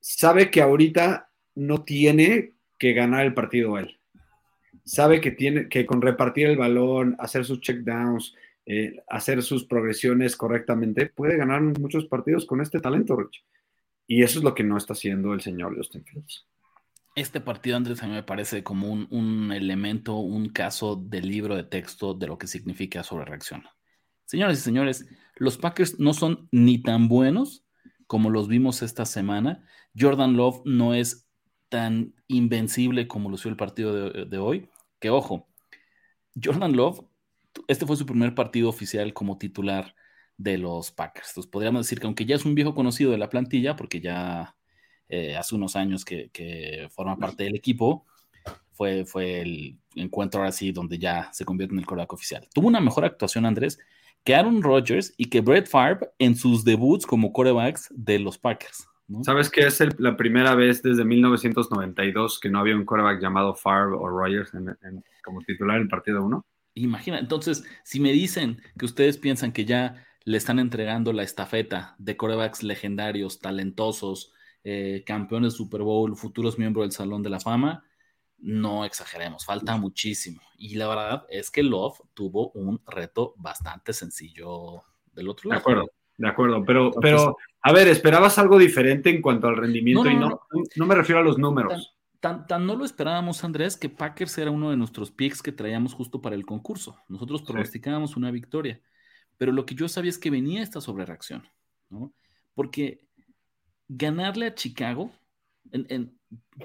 B: sabe que ahorita no tiene que ganar el partido él. Sabe que tiene que con repartir el balón, hacer sus checkdowns, eh, hacer sus progresiones correctamente, puede ganar muchos partidos con este talento, Rich. Y eso es lo que no está haciendo el señor Justin Fields.
A: Este partido, Andrés, a mí me parece como un, un elemento, un caso del libro de texto de lo que significa sobre reacción. Señoras y señores, los Packers no son ni tan buenos como los vimos esta semana. Jordan Love no es tan invencible como lució el partido de, de hoy. Que ojo, Jordan Love este fue su primer partido oficial como titular de los Packers. Entonces podríamos decir que aunque ya es un viejo conocido de la plantilla, porque ya eh, hace unos años que, forma parte del equipo, fue, fue el encuentro ahora sí donde ya se convierte en el coreback oficial. Tuvo una mejor actuación, Andrés, que Aaron Rodgers y que Brett Favre en sus debuts como corebacks de los Packers.
B: ¿Sabes que es la primera vez desde 1992 que no había un coreback llamado Favre o Rodgers como titular en el partido 1?
A: Imagina, entonces, si me dicen que ustedes piensan que ya le están entregando la estafeta de corebacks legendarios, talentosos, eh, campeones de Super Bowl, futuros miembros del Salón de la Fama, no exageremos, falta muchísimo. Y la verdad es que Love tuvo un reto bastante sencillo del otro lado.
B: De acuerdo, de acuerdo, pero, pero a ver, ¿esperabas algo diferente en cuanto al rendimiento? y no, no, me refiero a los números.
A: Tan, no lo esperábamos, Andrés, que Packers era uno de nuestros picks que traíamos justo para el concurso. Nosotros pronosticábamos una victoria, pero lo que yo sabía es que venía esta sobrereacción, ¿no? Porque ganarle a Chicago, en,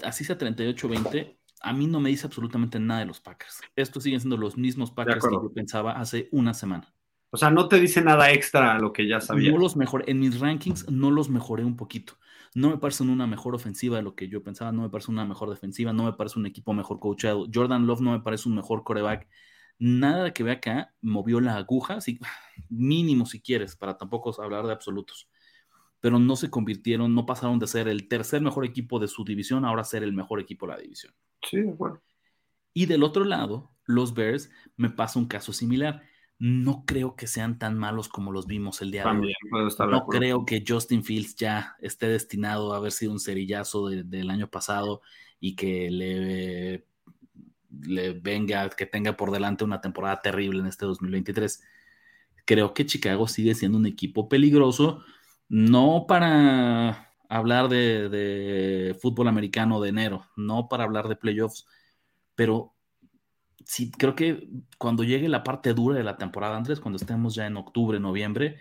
A: así sea 38-20, a mí no me dice absolutamente nada de los Packers. Estos siguen siendo los mismos Packers que yo pensaba hace una semana.
B: O sea, no te dice nada extra a lo que ya sabía.
A: No los mejoré, en mis rankings no los mejoré un poquito. No me parece una mejor ofensiva de lo que yo pensaba, no me parece una mejor defensiva, no me parece un equipo mejor coachado. Jordan Love no me parece un mejor coreback. Nada que ve acá movió la aguja, mínimo si quieres, para tampoco hablar de absolutos. Pero no se convirtieron, no pasaron de ser el tercer mejor equipo de su división, ahora ser el mejor equipo de la división.
B: Sí, bueno.
A: Y del otro lado, los Bears me pasa un caso similar no creo que sean tan malos como los vimos el día de hoy. No creo que Justin Fields ya esté destinado a haber sido un cerillazo del año pasado y que le, le venga, que tenga por delante una temporada terrible en este 2023. Creo que Chicago sigue siendo un equipo peligroso, no para hablar de, de fútbol americano de enero, no para hablar de playoffs, pero sí, creo que cuando llegue la parte dura de la temporada, Andrés, cuando estemos ya en octubre, noviembre,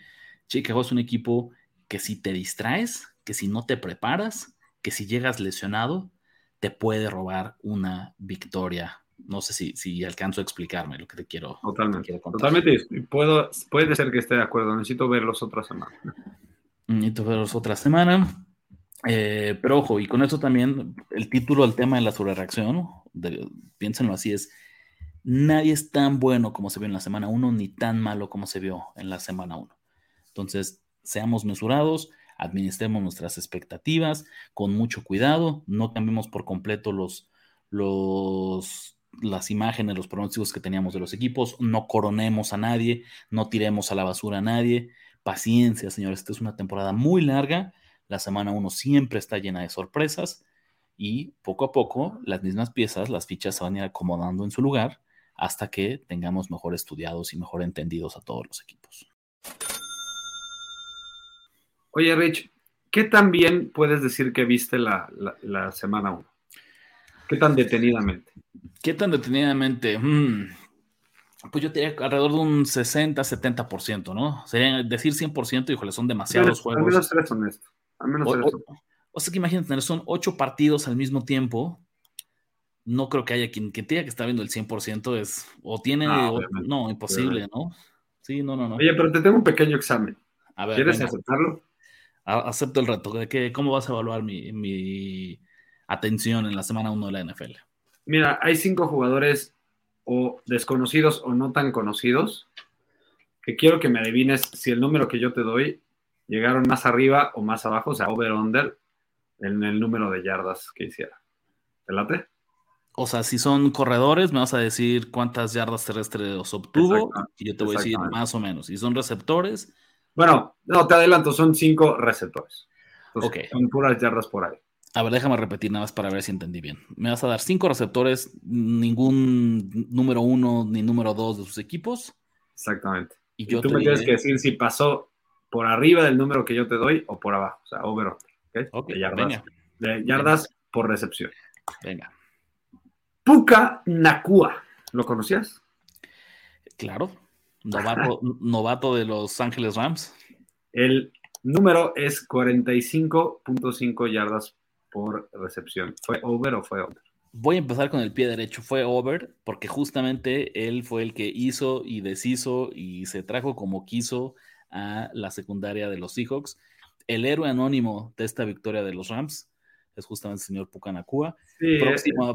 A: Chicago es un equipo que si te distraes, que si no te preparas, que si llegas lesionado, te puede robar una victoria. No sé si, si alcanzo a explicarme lo que te quiero.
B: Totalmente. totalmente. Puedo, puede ser que esté de acuerdo. Necesito verlos otra semana.
A: Necesito verlos otra semana. Eh, pero ojo, y con eso también el título del tema de la sobrereacción, piénsenlo así, es nadie es tan bueno como se vio en la semana 1, ni tan malo como se vio en la semana 1. Entonces, seamos mesurados, administremos nuestras expectativas con mucho cuidado, no cambiemos por completo los, los, las imágenes, los pronósticos que teníamos de los equipos, no coronemos a nadie, no tiremos a la basura a nadie. Paciencia, señores, esta es una temporada muy larga. La semana 1 siempre está llena de sorpresas y poco a poco las mismas piezas, las fichas se van a ir acomodando en su lugar hasta que tengamos mejor estudiados y mejor entendidos a todos los equipos.
B: Oye, Rich, ¿qué tan bien puedes decir que viste la, semana 1? ¿Qué tan detenidamente?
A: ¿Qué tan detenidamente? Mm, pues yo diría alrededor de un 60-70%, ¿no? Sería decir 100%, híjole, son demasiados juegos. Al
B: menos tres son esto. Al menos
A: o, o, sea que imagínate, son ocho partidos al mismo tiempo. No creo que haya quien, que tenga que estar viendo el 100%, es, o tiene, ah, no, imposible, ¿no? Sí, no, no, no.
B: Oye, pero te tengo un pequeño examen. A ver, ¿Quieres aceptarlo?
A: acepto el reto. ¿De qué, ¿Cómo vas a evaluar mi, mi atención en la semana 1 de la NFL?
B: Mira, hay cinco jugadores o desconocidos o no tan conocidos que quiero que me adivines si el número que yo te doy llegaron más arriba o más abajo, o sea, over-under, en el número de yardas que hiciera. ¿Te late?
A: O sea, si son corredores, me vas a decir cuántas yardas terrestres obtuvo y yo te voy a decir más o menos. Si son receptores,
B: bueno, no, te adelanto, son cinco receptores. ok. Son puras yardas por ahí.
A: A ver, déjame repetir nada más para ver si entendí bien. Me vas a dar cinco receptores, ningún número uno ni número dos de sus equipos.
B: Exactamente. Y, yo tú me tienes que decir si pasó por arriba del número que yo te doy o por abajo, o sea, over ¿ok? de yardas, De yardas por recepción.
A: Venga.
B: Puka Nakua, ¿lo conocías?
A: Claro. Novato, (laughs) novato de Los Ángeles Rams.
B: El número es 45.5 yardas por recepción. ¿Fue over o fue under?
A: Voy a empezar con el pie derecho. Fue over porque justamente él fue el que hizo y deshizo y se trajo como quiso a la secundaria de los Seahawks. El héroe anónimo de esta victoria de los Rams es justamente el señor Pucanacua. Eh,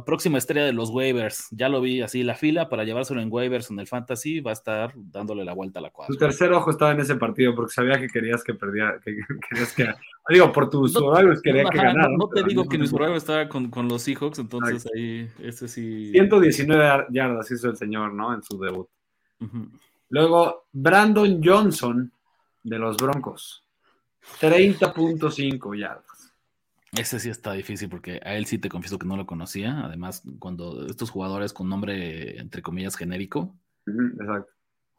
A: próxima, estrella de los waivers. Ya lo vi así, la fila para llevárselo en waivers en el fantasy va a estar dándole la vuelta a la cuadra.
B: Tu tercer ojo estaba en ese partido porque sabía que querías que perdiera, que, (laughs) querías que... Digo, por tus no, quería que ganara.
A: No, te digo que mi survival estaba con, los Seahawks, entonces ahí, ese sí...
B: 119 yardas hizo el señor, ¿no? En su debut. Luego, Brandon Johnson de los Broncos. 30.5 yardas.
A: Ese sí está difícil porque a él sí te confieso que no lo conocía. Además, cuando estos jugadores con nombre, entre comillas, genérico.
B: exacto.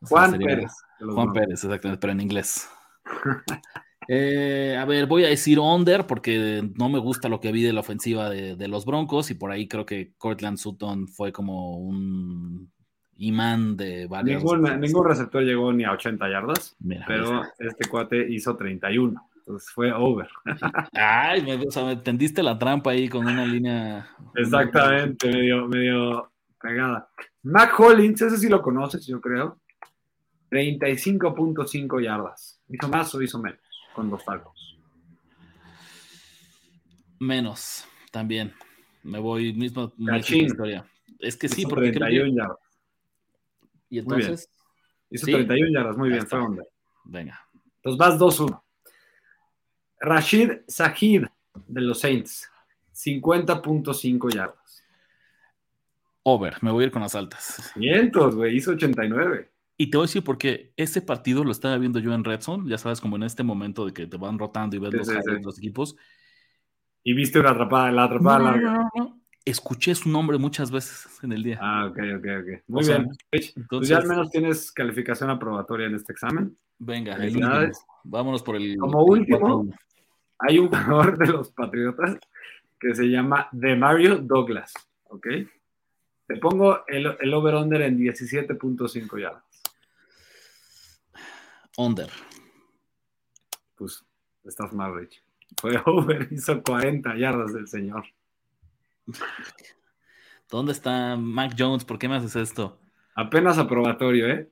B: Juan Pérez.
A: Juan Pérez, exactamente, pero en inglés. (laughs) Eh, a ver, voy a decir under porque no me gusta lo que vi de la ofensiva de, los Broncos y por ahí creo que Cortland Sutton fue como un imán de
B: varios. Ningún, receptor llegó ni a 80 yardas, pero este cuate hizo 31. Entonces fue over.
A: Ay, me, o sea, me tendiste la trampa ahí con una línea.
B: Exactamente, medio, medio pegada. Mac Hollins, ese sí lo conoces, yo creo. 35.5 yardas. ¿Hizo más o hizo menos con dos falcos?
A: Menos, también. Me voy mismo. historia. Es que sí, porque.
B: 31 yardas.
A: Y entonces.
B: Hizo 31 yardas, muy bien, fue onda.
A: Venga.
B: Entonces vas 2-1. Rashid Sahid de los Saints, 50.5 yardas.
A: Over, me voy a ir con las altas.
B: Cientos, güey, hizo 89.
A: Y te voy a decir porque ese partido lo estaba viendo yo en Redson, ya sabes, como en este momento de que te van rotando y ves los, los, equipos.
B: Y viste una atrapada, la atrapada larga.
A: Escuché su nombre muchas veces en el día.
B: Ah, ok, ok, ok. Muy bien. Entonces, ya al menos tienes calificación aprobatoria en este examen.
A: Venga, el vámonos por el.
B: Como último, hay un jugador de los Patriotas que se llama Mario Douglas, ¿ok? Te pongo el, el over-under en 17.5 yardas.
A: Under.
B: Pues estás mal, Rich. Fue (laughs) over, hizo 40 yardas del señor.
A: ¿Dónde está Mac Jones? ¿Por qué me haces esto?
B: Apenas aprobatorio, ¿eh?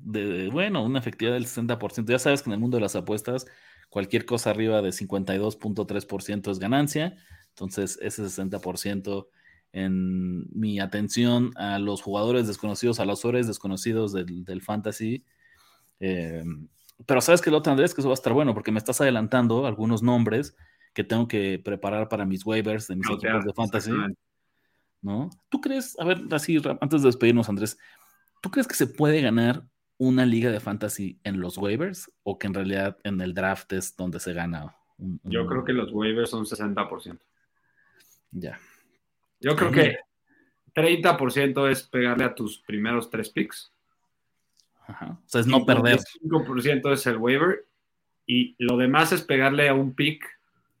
A: De, bueno, una efectividad del 60%. Ya sabes que en el mundo de las apuestas Cualquier cosa arriba de 52.3% es ganancia. Entonces, ese 60% en mi atención a los jugadores desconocidos, a los horas desconocidos del, fantasy. Eh, pero sabes que lo otro, Andrés, que eso va a estar bueno porque me estás adelantando algunos nombres que tengo que preparar para mis waivers de mis equipos de fantasy. ¿No? ¿Tú crees, a ver, así, antes de despedirnos, Andrés, ¿tú crees que se puede ganar una liga de fantasy en los waivers o que en realidad en el draft es donde se gana
B: Yo creo que los waivers son 60%.
A: Ya.
B: Yo creo que 30% es pegarle a tus primeros tres picks.
A: Ajá. O sea, es no perder.
B: 5% es el waiver y lo demás es pegarle a un pick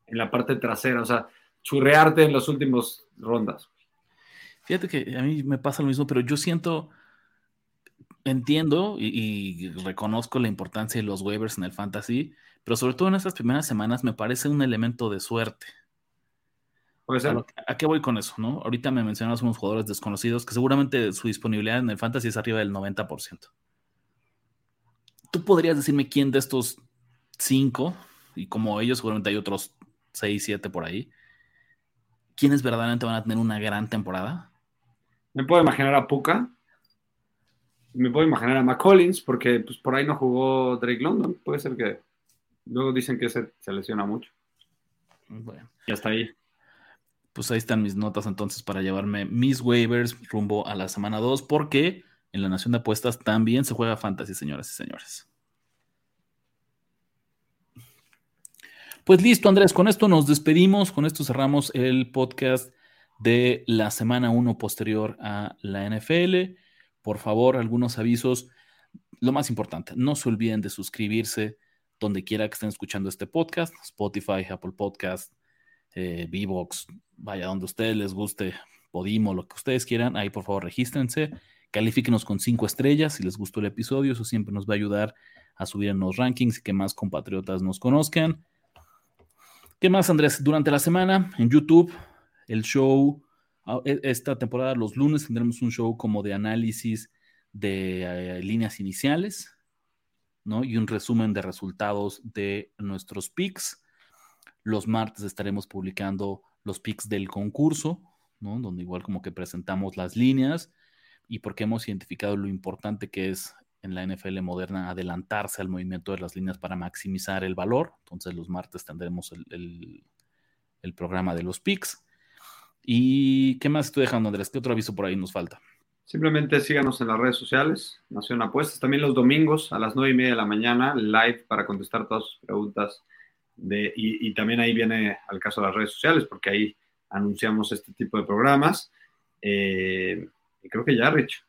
B: en la parte trasera, o sea, churrearte en los últimos rondas.
A: Fíjate que a mí me pasa lo mismo, pero yo siento, entiendo y, reconozco la importancia de los waivers en el fantasy, pero sobre todo en estas primeras semanas me parece un elemento de suerte.
B: Puede ser.
A: ¿A, qué voy con eso? ¿no? Ahorita me mencionas unos jugadores desconocidos que seguramente su disponibilidad en el fantasy es arriba del 90%. ¿Tú podrías decirme quién de estos cinco, y como ellos seguramente hay otros seis, siete por ahí, quiénes verdaderamente van a tener una gran temporada?
B: Me puedo imaginar a Puka. Me puedo imaginar a McCollins, porque pues, por ahí no jugó Drake London. Puede ser que luego dicen que se, se lesiona mucho.
A: Bueno.
B: Y hasta ahí.
A: Pues ahí están mis notas entonces para llevarme mis waivers rumbo a la semana 2, porque en la Nación de Apuestas también se juega fantasy, señoras y señores. Pues listo, Andrés, con esto nos despedimos, con esto cerramos el podcast de la semana 1 posterior a la NFL. Por favor, algunos avisos. Lo más importante, no se olviden de suscribirse donde quiera que estén escuchando este podcast, Spotify, Apple Podcast, eh, vaya donde ustedes les guste, Podimo, lo que ustedes quieran, ahí por favor regístrense, califíquenos con cinco estrellas si les gustó el episodio, eso siempre nos va a ayudar a subir en los rankings y que más compatriotas nos conozcan. ¿Qué más, Andrés? Durante la semana en YouTube, el show, esta temporada, los lunes, tendremos un show como de análisis de eh, líneas iniciales, ¿no? Y un resumen de resultados de nuestros picks. Los martes estaremos publicando los picks del concurso, ¿no? Donde igual como que presentamos las líneas y porque hemos identificado lo importante que es en la NFL moderna adelantarse al movimiento de las líneas para maximizar el valor. Entonces los martes tendremos el, programa de los picks. ¿Y qué más estoy dejando, Andrés? ¿Qué otro aviso por ahí nos falta?
B: Simplemente síganos en las redes sociales, Nación Apuestas, también los domingos a las nueve y media de la mañana, live para contestar todas sus preguntas. De, y, también ahí viene al caso de las redes sociales, porque ahí anunciamos este tipo de programas. Eh, y creo que ya, Rich.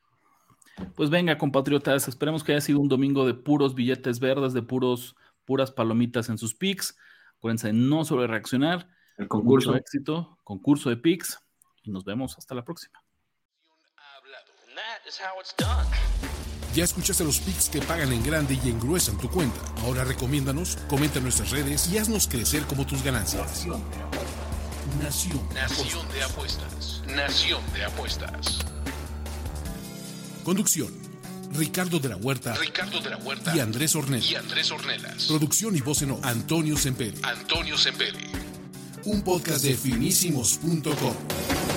A: Pues venga, compatriotas, esperemos que haya sido un domingo de puros billetes verdes, de puros, puras palomitas en sus picks. Acuérdense de no sobre reaccionar.
B: El concurso.
A: de éxito, concurso de picks. Y nos vemos hasta la próxima.
C: Ya escuchaste los picks que pagan en grande y engruesan tu cuenta. Ahora recomiéndanos, comenta en nuestras redes y haznos crecer como tus ganancias.
D: Nación. Nación de apuestas. Nación de apuestas.
C: Conducción. Ricardo de la Huerta.
D: Ricardo de la Huerta.
C: Y Andrés Ornelas.
D: Y Andrés Ornelas.
C: Producción y voz en off. Antonio Semperi.
D: Antonio Semperi.
C: Un podcast de finísimos.com.